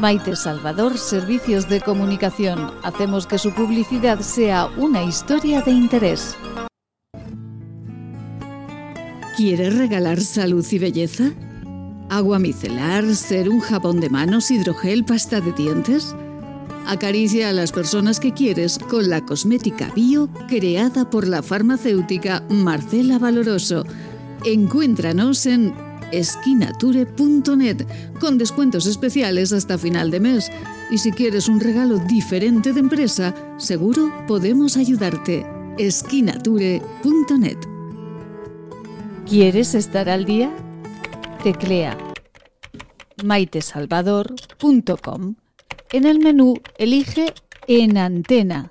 Maite Salvador, Servicios de Comunicación. Hacemos que su publicidad sea una historia de interés. ¿Quieres regalar salud y belleza? ¿Agua micelar, ser un jabón de manos, hidrogel, pasta de dientes? Acaricia a las personas que quieres con la cosmética bio creada por la farmacéutica Marcela Valoroso. Encuéntranos en esquinature.net con descuentos especiales hasta final de mes. Y si quieres un regalo diferente de empresa, seguro podemos ayudarte. esquinature.net ¿Quieres estar al día? Teclea maitesalvador.com. En el menú elige En Antena.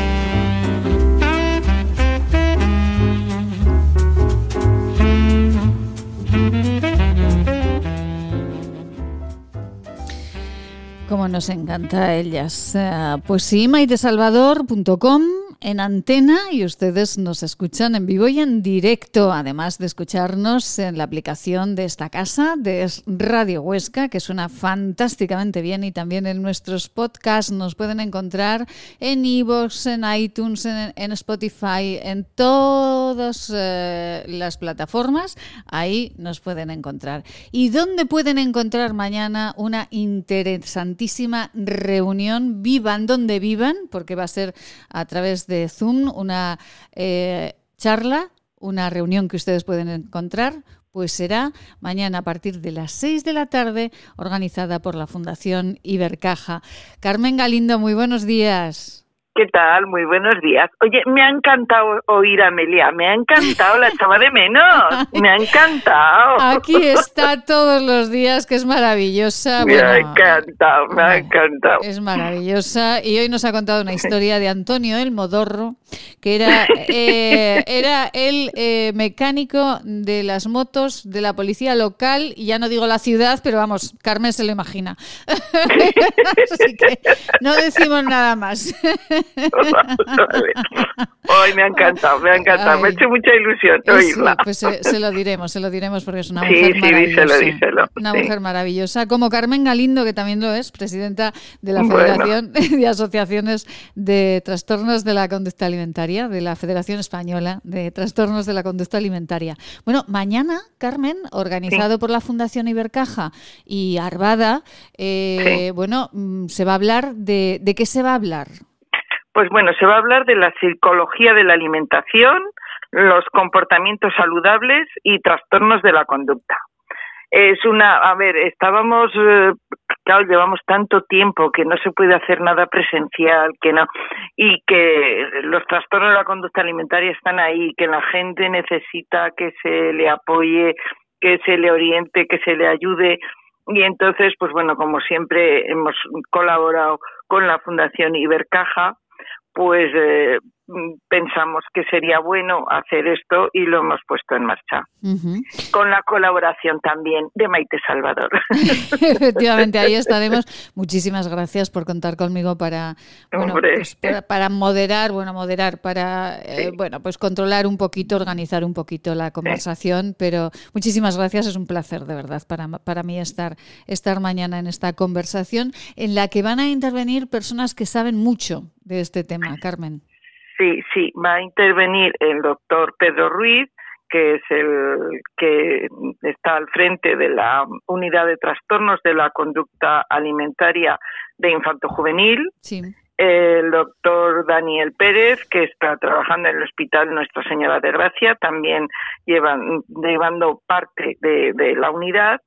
Nos encanta a ellas. Eh, pues sí, maitesalvador.com en antena y ustedes nos escuchan en vivo y en directo, además de escucharnos en la aplicación de esta casa, de Radio Huesca, que suena fantásticamente bien y también en nuestros podcasts nos pueden encontrar en iVoox, en iTunes, en, Spotify, en todas eh, las plataformas, ahí nos pueden encontrar. ¿Y dónde pueden encontrar mañana una interesantísima reunión? Vivan donde vivan, porque va a ser a través de de Zoom, una eh, charla, una reunión que ustedes pueden encontrar, pues será mañana a partir de las 6 de la tarde, organizada por la Fundación Ibercaja. Carmen Galindo, muy buenos días. ¿Qué tal? Muy buenos días. Oye, me ha encantado oír a Amelia, me ha encantado, la echaba de menos, me ha encantado. Aquí está todos los días, que es maravillosa. Me ha encantado, me ha encantado. Es maravillosa y hoy nos ha contado una historia de Antonio el Modorro, que era, eh, era el eh, mecánico de las motos de la policía local, y ya no digo la ciudad, pero vamos, Carmen se lo imagina. Así que no decimos nada más. Hoy me ha encantado, me ha encantado, me ha hecho mucha ilusión oírla. pues se, lo diremos, se lo diremos porque es una mujer maravillosa. Una mujer maravillosa, como Carmen Galindo, que también lo es, presidenta de la Federación de Asociaciones de Trastornos de la Conducta Alimentaria, de la Federación Española de Trastornos de la Conducta Alimentaria. Bueno, mañana, Carmen, organizado por la Fundación Ibercaja y Arvada, eh, bueno, mm, se va a hablar de, ¿de qué se va a hablar? Pues bueno, se va a hablar de la psicología de la alimentación, los comportamientos saludables y trastornos de la conducta. Es una, a ver, estábamos, eh, claro, llevamos tanto tiempo que no se puede hacer nada presencial, que no, y que los trastornos de la conducta alimentaria están ahí, que la gente necesita que se le apoye, que se le oriente, que se le ayude. Y entonces, pues bueno, como siempre hemos colaborado con la Fundación Ibercaja, pues eh, pensamos que sería bueno hacer esto y lo hemos puesto en marcha. Con la colaboración también de Maite Salvador. Efectivamente, ahí estaremos. Muchísimas gracias por contar conmigo para, pues para, moderar, bueno, moderar, para eh, bueno, pues controlar un poquito, organizar un poquito la conversación, pero muchísimas gracias, es un placer de verdad para, para mí estar, estar mañana en esta conversación en la que van a intervenir personas que saben mucho de este tema, Carmen. Sí, sí, va a intervenir el doctor Pedro Ruiz, que es el que está al frente de la unidad de trastornos de la conducta alimentaria de infanto juvenil. El doctor Daniel Pérez, que está trabajando en el Hospital Nuestra Señora de Gracia, también llevan, llevando parte de la unidad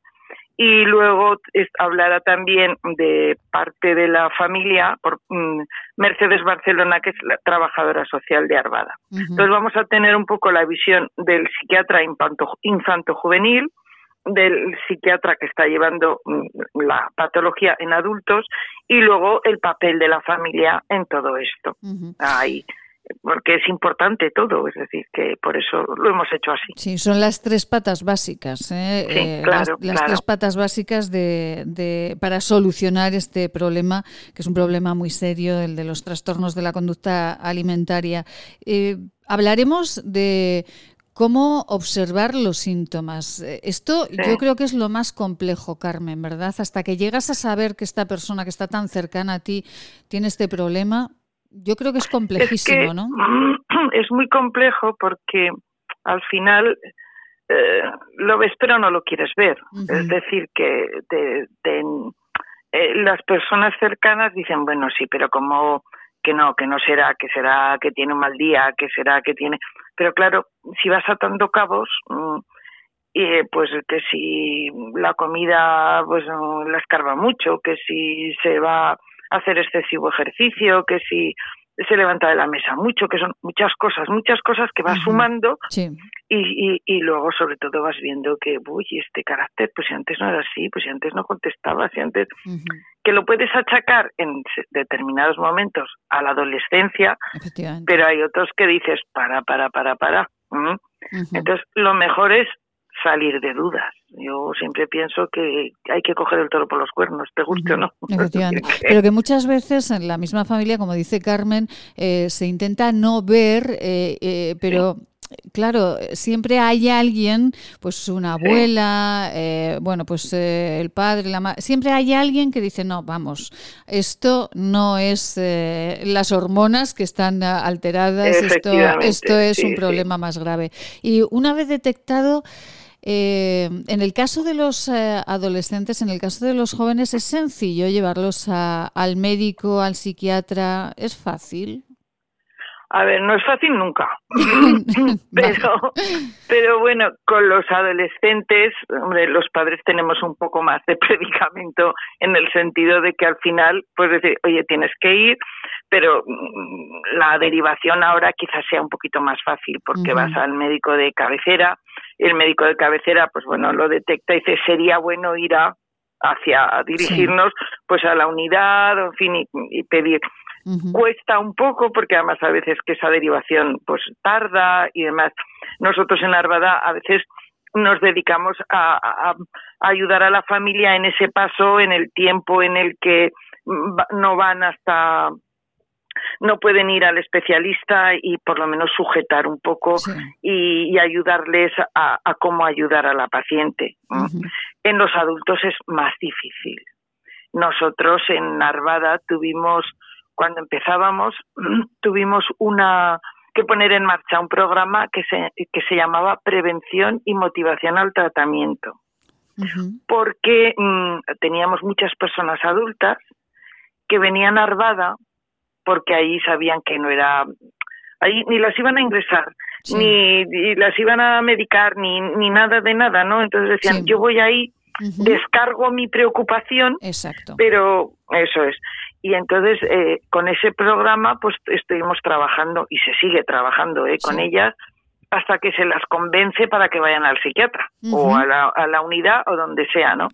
y luego hablará también de parte de la familia por mm, Mercedes Barcelona, que es la trabajadora social de Arvada. Entonces vamos a tener un poco la visión del psiquiatra infanto, juvenil, del psiquiatra que está llevando mm, la patología en adultos y luego el papel de la familia en todo esto. Ahí porque es importante todo, es decir, que por eso lo hemos hecho así. Sí, son las tres patas básicas, ¿eh? eh claro, las, tres patas básicas de, de, para solucionar este problema, que es un problema muy serio, el de los trastornos de la conducta alimentaria. Eh, hablaremos de cómo observar los síntomas. Eh, esto yo creo que es lo más complejo, Carmen, ¿verdad? Hasta que llegas a saber que esta persona que está tan cercana a ti tiene este problema, yo creo que es complejísimo, ¿no? Es muy complejo porque al final eh, lo ves pero no lo quieres ver. Es decir, que eh, las personas cercanas dicen, bueno, sí, pero como que no, que no será, que será que tiene un mal día, que será que tiene... Pero claro, si vas atando cabos, mm, eh, pues que si la comida pues la escarba mucho, que si se va hacer excesivo ejercicio, que si se levanta de la mesa mucho, que son muchas cosas, muchas cosas que vas sumando y, y, luego sobre todo vas viendo que, uy, este carácter, pues si antes no era así, pues si antes no contestaba, si antes... Que lo puedes achacar en determinados momentos a la adolescencia, pero hay otros que dices, para, para, para, para. Entonces, lo mejor es salir de dudas. Yo siempre pienso que hay que coger el toro por los cuernos, te guste o no. Efectivamente. Pero que muchas veces en la misma familia, como dice Carmen, eh, se intenta no ver, eh, eh, pero claro, siempre hay alguien, pues una abuela, eh, bueno, pues eh, el padre, la madre, siempre hay alguien que dice, no, vamos, esto no es eh, las hormonas que están alteradas, esto, esto es un problema más grave. Y una vez detectado... en el caso de los adolescentes, en el caso de los jóvenes, ¿es sencillo llevarlos al médico, al psiquiatra? ¿Es fácil? A ver, no es fácil nunca, pero, pero bueno, con los adolescentes, hombre, los padres tenemos un poco más de predicamento en el sentido de que al final, pues decir, oye, tienes que ir, pero mm, la derivación ahora quizás sea un poquito más fácil porque vas al médico de cabecera, el médico de cabecera, pues bueno, lo detecta y dice, sería bueno ir a hacia dirigirnos pues a la unidad, en fin, y pedir Cuesta un poco porque además a veces que esa derivación pues tarda y demás. Nosotros en Arvada a veces nos dedicamos a, ayudar a la familia en ese paso, en el tiempo en el que no van hasta no pueden ir al especialista y por lo menos sujetar un poco y, ayudarles a, cómo ayudar a la paciente. En los adultos es más difícil. Nosotros en Arvada tuvimos cuando empezábamos, tuvimos una que poner en marcha un programa que se, que se llamaba Prevención y Motivación al Tratamiento. Porque mm, teníamos muchas personas adultas que venían a Arvada porque ahí sabían que no era ahí ni las iban a ingresar ni, las iban a medicar ni, ni nada de nada no entonces decían yo voy ahí descargo mi preocupación Exacto. pero eso es. Y entonces eh, con ese programa pues estuvimos trabajando y se sigue trabajando eh, con ellas hasta que se las convence para que vayan al psiquiatra o a la, a la, unidad o donde sea, ¿no?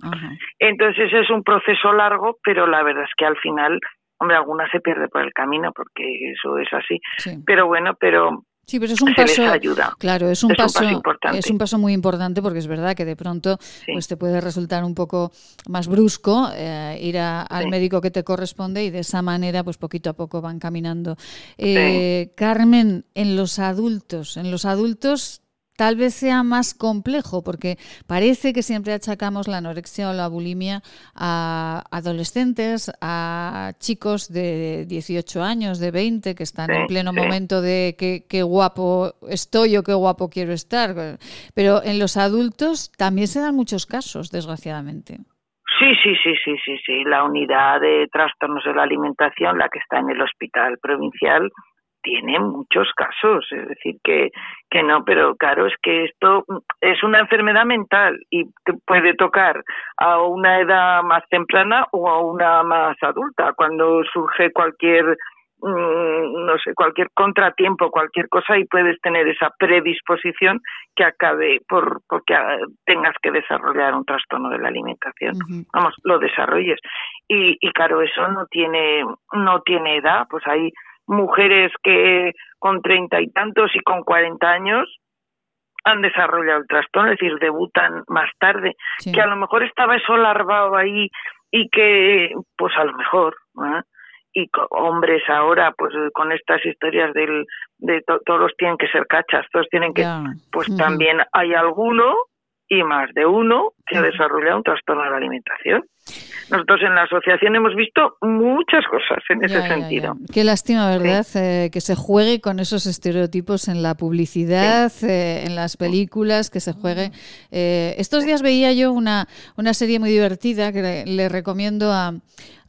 Entonces es un proceso largo, pero la verdad es que al final, hombre, alguna se pierde por el camino porque eso es así. Pero bueno, pero Sí, pero es un paso. Ayuda. Claro, es un, paso, importante. Es un paso muy importante porque es verdad que de pronto pues te puede resultar un poco más brusco eh, ir al médico que te corresponde y de esa manera, pues poquito a poco van caminando. Eh, Carmen, en los adultos, en los adultos tal vez sea más complejo, porque parece que siempre achacamos la anorexia o la bulimia a adolescentes, a chicos de 18 años, de 20, que están en pleno momento de qué, qué guapo estoy o qué guapo quiero estar. Pero en los adultos también se dan muchos casos, desgraciadamente. Sí, sí, sí, sí, sí, sí. La unidad de trastornos de la alimentación, la que está en el hospital provincial, tiene muchos casos, es decir, que, que no, pero claro, es que esto es una enfermedad mental y te puede tocar a una edad más temprana o a una más adulta, cuando surge cualquier mm, no sé, cualquier contratiempo, cualquier cosa y puedes tener esa predisposición que acabe por porque ah, tengas que desarrollar un trastorno de la alimentación. Vamos, lo desarrolles. Y, y claro, eso no tiene no tiene edad, pues hay mujeres que con treinta y tantos y con cuarenta años han desarrollado el trastorno, es decir, debutan más tarde, que a lo mejor estaba eso larvado ahí y que, pues a lo mejor, ¿eh? y hombres ahora, pues con estas historias del, de todos tienen que ser cachas, todos tienen que, pues también hay alguno y más de uno que ha desarrollado un trastorno de la alimentación. Nosotros en la asociación hemos visto muchas cosas en ese sentido. Qué lástima, ¿verdad? Eh, que se juegue con esos estereotipos en la publicidad, eh, en las películas, que se juegue. Eh, estos días veía yo una, una serie muy divertida que le recomiendo a,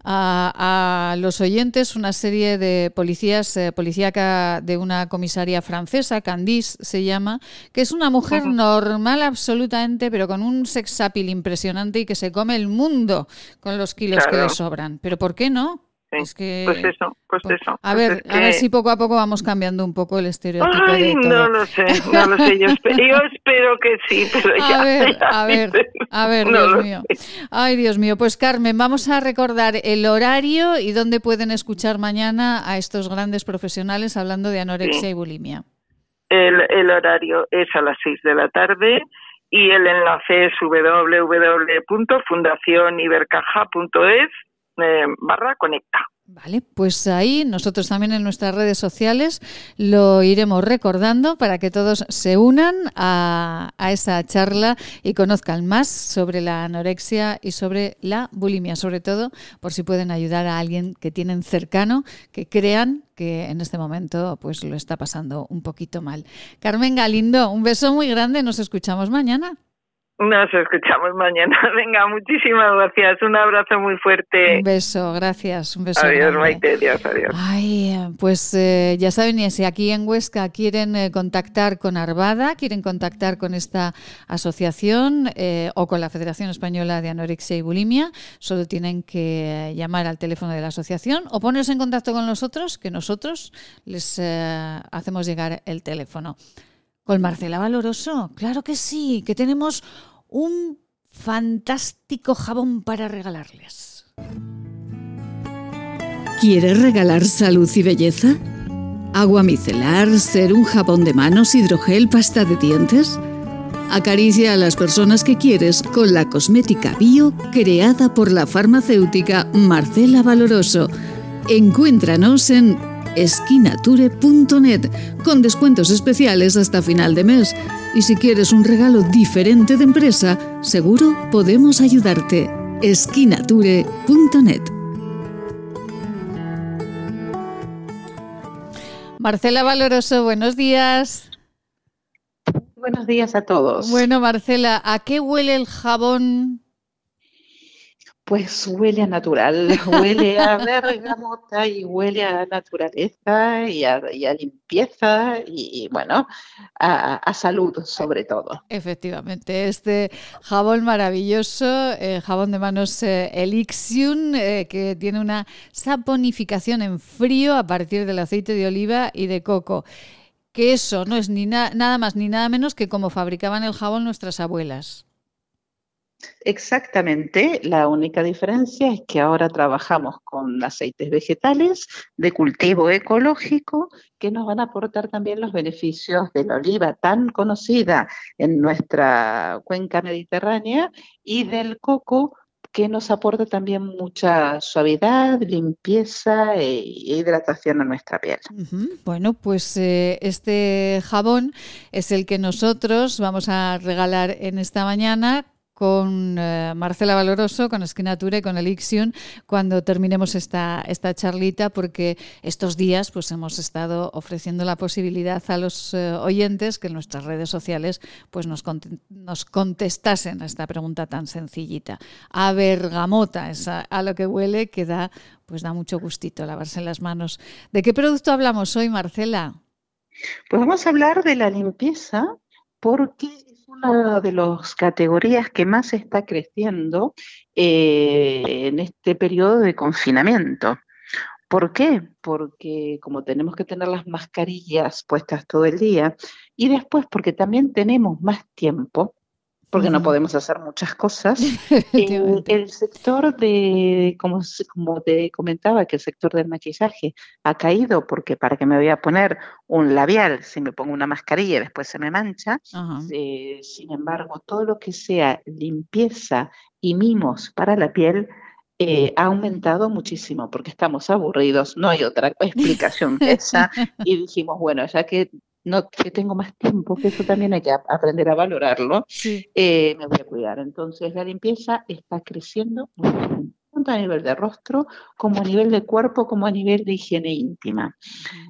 a, los oyentes una serie de policías, eh, policíaca de una comisaria francesa, Candice se llama, que es una mujer normal absolutamente, pero con un sex appeal impresionante y que se come el mundo con los kilos que le sobran. ¿Pero por qué no? Es que, pues eso, pues, eso. A pues ver, a ver si poco a poco vamos cambiando un poco el estereotipo Ay, de todo. No lo sé, no lo sé. Yo espero, que sí, pero ya. A ver, a ver, a ver, Dios mío. Ay, Dios mío. Pues Carmen, vamos a recordar el horario y dónde pueden escuchar mañana a estos grandes profesionales hablando de anorexia y bulimia. El, el horario es a las seis de la tarde y el enlace es www.fundacionibercaja.es eh, barra conecta. Vale, pues ahí nosotros también en nuestras redes sociales lo iremos recordando para que todos se unan a, esa charla y conozcan más sobre la anorexia y sobre la bulimia, sobre todo por si pueden ayudar a alguien que tienen cercano, que crean que en este momento pues lo está pasando un poquito mal. Carmen Galindo, un beso muy grande, nos escuchamos mañana. Nos escuchamos mañana. Venga, muchísimas gracias. Un abrazo muy fuerte. Un beso, gracias. Un beso. Adiós, Maite. Adiós, adiós. Ay, pues eh, ya saben, y si aquí en Huesca quieren eh, contactar con Arvada, quieren contactar con esta asociación eh, o con la Federación Española de Anorexia y Bulimia, solo tienen que llamar al teléfono de la asociación o ponerse en contacto con nosotros, que nosotros les hacemos llegar el teléfono. Con Marcela Valoroso, claro que sí, que tenemos un fantástico jabón para regalarles. ¿Quieres regalar salud y belleza? ¿Agua micelar, ser un jabón de manos, hidrogel, pasta de dientes? Acaricia a las personas que quieres con la cosmética bio creada por la farmacéutica Marcela Valoroso. Encuéntranos en esquinature.net con descuentos especiales hasta final de mes. Y si quieres un regalo diferente de empresa, seguro podemos ayudarte. esquinature.net Marcela Valoroso, buenos días. Buenos días a todos. Bueno, Marcela, ¿a qué huele el jabón pues huele a natural, huele a bergamota y huele a naturaleza y a, limpieza y, bueno, a, salud sobre todo. Efectivamente, este jabón maravilloso, eh, jabón de manos eh, Elixium, eh, que tiene una saponificación en frío a partir del aceite de oliva y de coco. Que eso no es ni nada más ni nada menos que como fabricaban el jabón nuestras abuelas. Exactamente, la única diferencia es que ahora trabajamos con aceites vegetales de cultivo ecológico que nos van a aportar también los beneficios de la oliva tan conocida en nuestra cuenca mediterránea y del coco que nos aporta también mucha suavidad, limpieza e hidratación a nuestra piel. Bueno, pues eh, este jabón es el que nosotros vamos a regalar en esta mañana con eh, Marcela Valoroso, con Esquinatura y con Elixion cuando terminemos esta, esta charlita, porque estos días pues hemos estado ofreciendo la posibilidad a los eh, oyentes que en nuestras redes sociales pues nos, nos contestasen a esta pregunta tan sencillita. A bergamota, es a, lo que huele, que da, pues da mucho gustito lavarse las manos. ¿De qué producto hablamos hoy, Marcela? Pues vamos a hablar de la limpieza porque una de las categorías que más está creciendo eh, en este periodo de confinamiento. ¿Por qué? Porque como tenemos que tener las mascarillas puestas todo el día y después porque también tenemos más tiempo, porque no podemos hacer muchas cosas. El sector de, como, como te comentaba, que el sector del maquillaje ha caído porque para que me voy a poner un labial, si me pongo una mascarilla después se me mancha, eh, sin embargo, todo lo que sea limpieza y mimos para la piel, eh, ha aumentado muchísimo porque estamos aburridos, no hay otra explicación esa, y dijimos, bueno, ya que no que tengo más tiempo, que eso también hay que aprender a valorarlo, eh, me voy a cuidar. Entonces la limpieza está creciendo tanto a nivel de rostro como a nivel de cuerpo como a nivel de higiene íntima.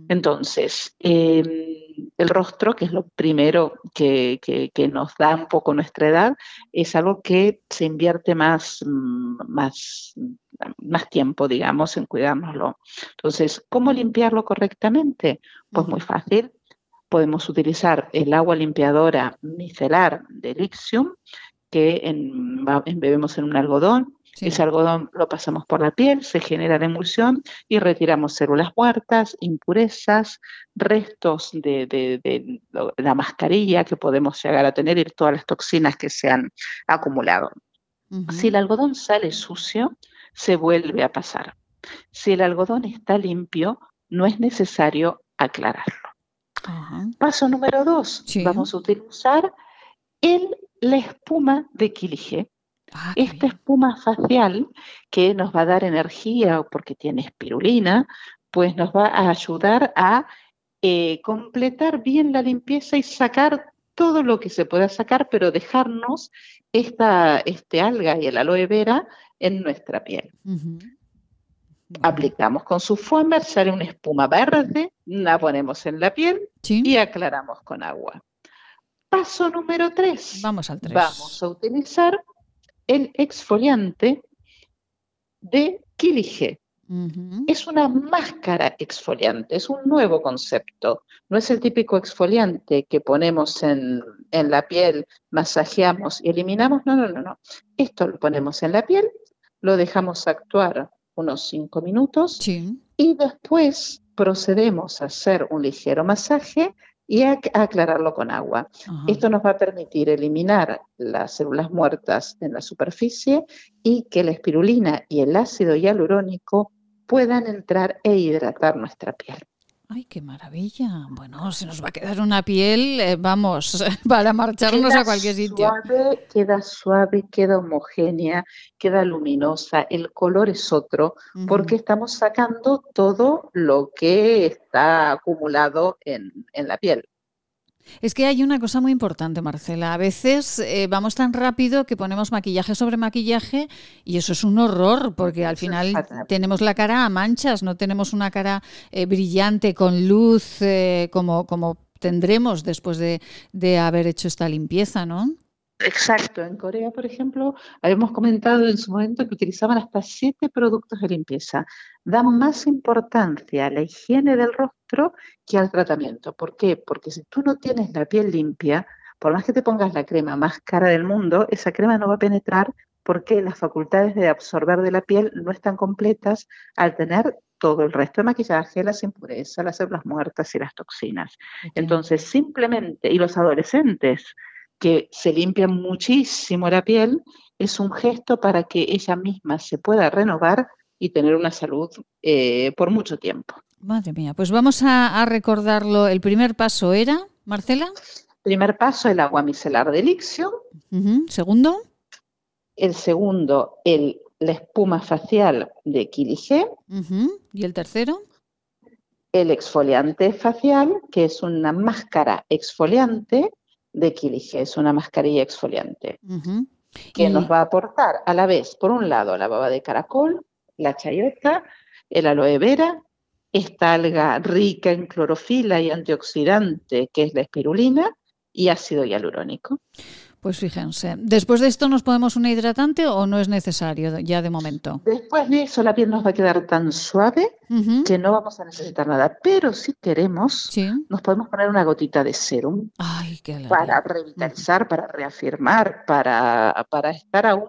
Entonces, em, el rostro, que es lo primero que, que, nos da un poco nuestra edad, es algo que se invierte más, mm, más, más tiempo, digamos, en cuidárnoslo. Entonces, ¿cómo limpiarlo correctamente? Pues muy fácil, podemos utilizar el agua limpiadora micelar de Lixium, que en, embebemos en un algodón. Ese algodón lo pasamos por la piel, se genera la emulsión y retiramos células muertas, impurezas, restos de, la mascarilla que podemos llegar a tener y todas las toxinas que se han acumulado. Si el algodón sale sucio, se vuelve a pasar. Si el algodón está limpio, no es necesario aclararlo. Paso número dos, vamos a utilizar el la espuma de Quilige. Esta espuma facial que nos va a dar energía porque tiene espirulina, pues nos va a ayudar a eh, completar bien la limpieza y sacar todo lo que se pueda sacar, pero dejarnos esta este alga y el aloe vera en nuestra piel. Aplicamos con su foamer, sale una espuma verde, la ponemos en la piel y aclaramos con agua. Paso número 3. Vamos al 3. Vamos a utilizar el exfoliante de Kilige. Es una máscara exfoliante, es un nuevo concepto. No es el típico exfoliante que ponemos en, en, la piel, masajeamos y eliminamos. No, no, no, no. Esto lo ponemos en la piel, lo dejamos actuar unos 5 minutos y después procedemos a hacer un ligero masaje y a, aclararlo con agua. Esto nos va a permitir eliminar las células muertas en la superficie y que la espirulina y el ácido hialurónico puedan entrar e hidratar nuestra piel. Ay, qué maravilla. Bueno, se nos va a quedar una piel, eh, vamos, para marcharnos a cualquier sitio. Suave, queda suave, queda homogénea, queda luminosa, el color es otro, porque estamos sacando todo lo que está acumulado en, en la piel. Es que hay una cosa muy importante, Marcela. A veces eh, vamos tan rápido que ponemos maquillaje sobre maquillaje y eso es un horror porque al final tenemos la cara a manchas, no tenemos una cara eh, brillante con luz eh, como, como tendremos después de, de haber hecho esta limpieza, ¿no? Exacto. En Corea, por ejemplo, habíamos comentado en su momento que utilizaban hasta siete productos de limpieza. Dan más importancia a la higiene del rostro que al tratamiento. ¿Por qué? Porque si tú no tienes la piel limpia, por más que te pongas la crema más cara del mundo, esa crema no va a penetrar porque las facultades de absorber de la piel no están completas al tener todo el resto de maquillaje, las impurezas, las células muertas y las toxinas. Entonces, simplemente, y los adolescentes, que se limpia muchísimo la piel, es un gesto para que ella misma se pueda renovar y tener una salud eh, por mucho tiempo. Madre mía, pues vamos a, recordarlo. El primer paso era, Marcela. Primer paso, el agua micelar de elixio. Segundo. El segundo, el, la espuma facial de Kilige. ¿Y el tercero? El exfoliante facial, que es una máscara exfoliante de Kilige, es una mascarilla exfoliante, que nos va a aportar a la vez, por un lado, la baba de caracol, la chayota, el aloe vera, esta alga rica en clorofila y antioxidante, que es la espirulina, y ácido hialurónico. Pues fíjense, ¿después de esto nos podemos un hidratante o no es necesario ya de momento? Después de eso la piel nos va a quedar tan suave que no vamos a necesitar nada, pero si queremos nos podemos poner una gotita de serum para revitalizar, para reafirmar, para, para estar aún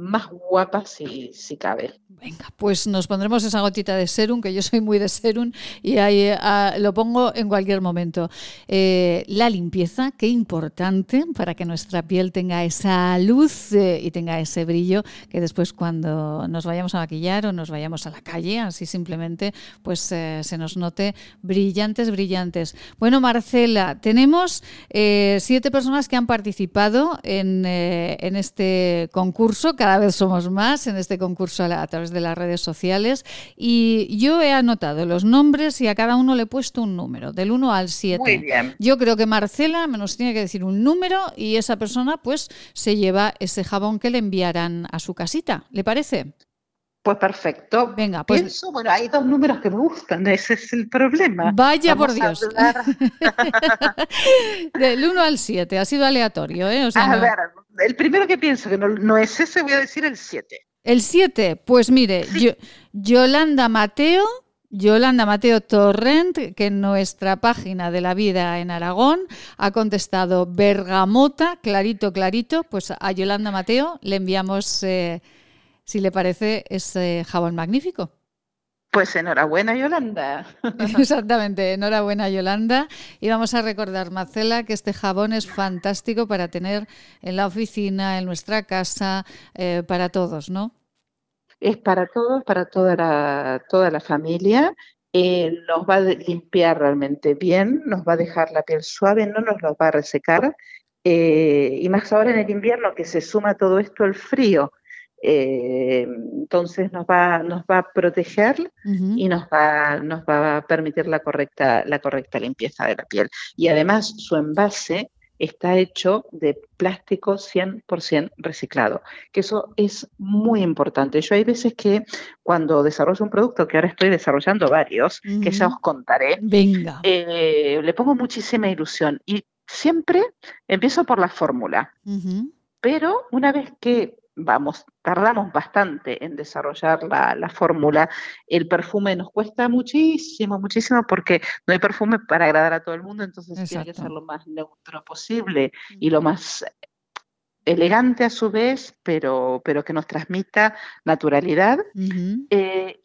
más guapa si, si cabe. Venga, pues nos pondremos esa gotita de serum, que yo soy muy de serum y ahí ah, lo pongo en cualquier momento. Eh, la limpieza, qué importante para que nuestra piel tenga esa luz eh, y tenga ese brillo que después cuando nos vayamos a maquillar o nos vayamos a la calle, así simplemente, pues eh, se nos note brillantes, brillantes. Bueno, Marcela, tenemos siete personas que han participado en, en este concurso, cada vez somos más en este concurso a través de las redes sociales y yo he anotado los nombres y a cada uno le he puesto un número, del 1 al 7. Muy bien. Yo creo que Marcela me nos tiene que decir un número y esa persona pues se lleva ese jabón que le enviarán a su casita. ¿Le parece? Pues perfecto. Venga, pues. Pienso, bueno, hay dos números que me gustan, ese es el problema. Vaya por Dios. Del 1 al 7, ha sido aleatorio, ¿eh? a ver, el primero que pienso que no, no, es ese, voy a decir el 7. El 7, pues mire, Yolanda Mateo, Yolanda Mateo Torrent, que en nuestra página de la vida en Aragón ha contestado Bergamota, clarito, clarito, pues a Yolanda Mateo le enviamos, eh, si le parece, ese jabón magnífico. Pues enhorabuena, Yolanda. Exactamente, enhorabuena, Yolanda. Y vamos a recordar, Marcela, que este jabón es fantástico para tener en la oficina, en nuestra casa, eh, para todos, ¿no? Es para todos, para toda la, toda la familia. Eh, nos va a limpiar realmente bien, nos va a dejar la piel suave, no nos lo va a resecar eh, y más ahora en el invierno que se suma todo esto el frío. Eh, entonces nos va, nos va a proteger y nos va, nos va a permitir la correcta, la correcta limpieza de la piel. Y además su envase está hecho de plástico 100% reciclado, que eso es muy importante. Yo hay veces que cuando desarrollo un producto, que ahora estoy desarrollando varios, que ya os contaré, Venga. Eh, le pongo muchísima ilusión y siempre empiezo por la fórmula. Pero una vez que vamos, tardamos bastante en desarrollar la, fórmula. El perfume nos cuesta muchísimo, muchísimo, porque no hay perfume para agradar a todo el mundo, entonces tiene que ser lo más neutro posible y lo más elegante a su vez, pero, pero que nos transmita naturalidad. Eh,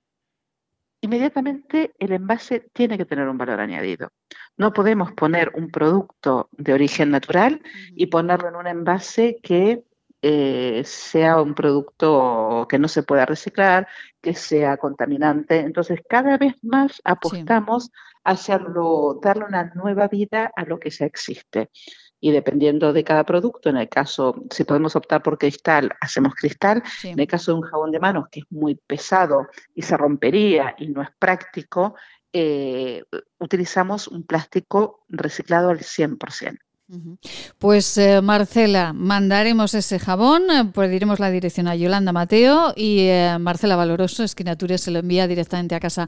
inmediatamente el envase tiene que tener un valor añadido. No podemos poner un producto de origen natural y ponerlo en un envase que eh, sea un producto que no se pueda reciclar, que sea contaminante. Entonces, cada vez más apostamos a hacerlo, darle una nueva vida a lo que ya existe. Y dependiendo de cada producto, en el caso, si podemos optar por cristal, hacemos cristal. En el caso de un jabón de manos que es muy pesado y se rompería y no es práctico, eh, utilizamos un plástico reciclado al 100%. Pues eh, Marcela, mandaremos ese jabón, eh, pediremos la dirección a Yolanda Mateo y eh, Marcela Valoroso, Esquinatura, se lo envía directamente a casa.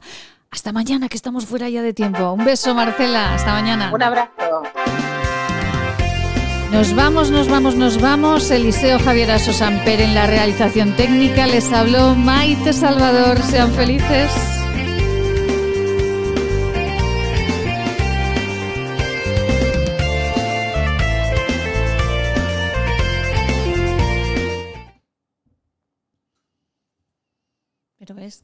Hasta mañana, que estamos fuera ya de tiempo. Un beso, Marcela, hasta mañana. Un abrazo. Nos vamos, nos vamos, nos vamos. Eliseo Javier Aso Samper en la realización técnica. Les habló Maite Salvador. Sean felices. Pero ves,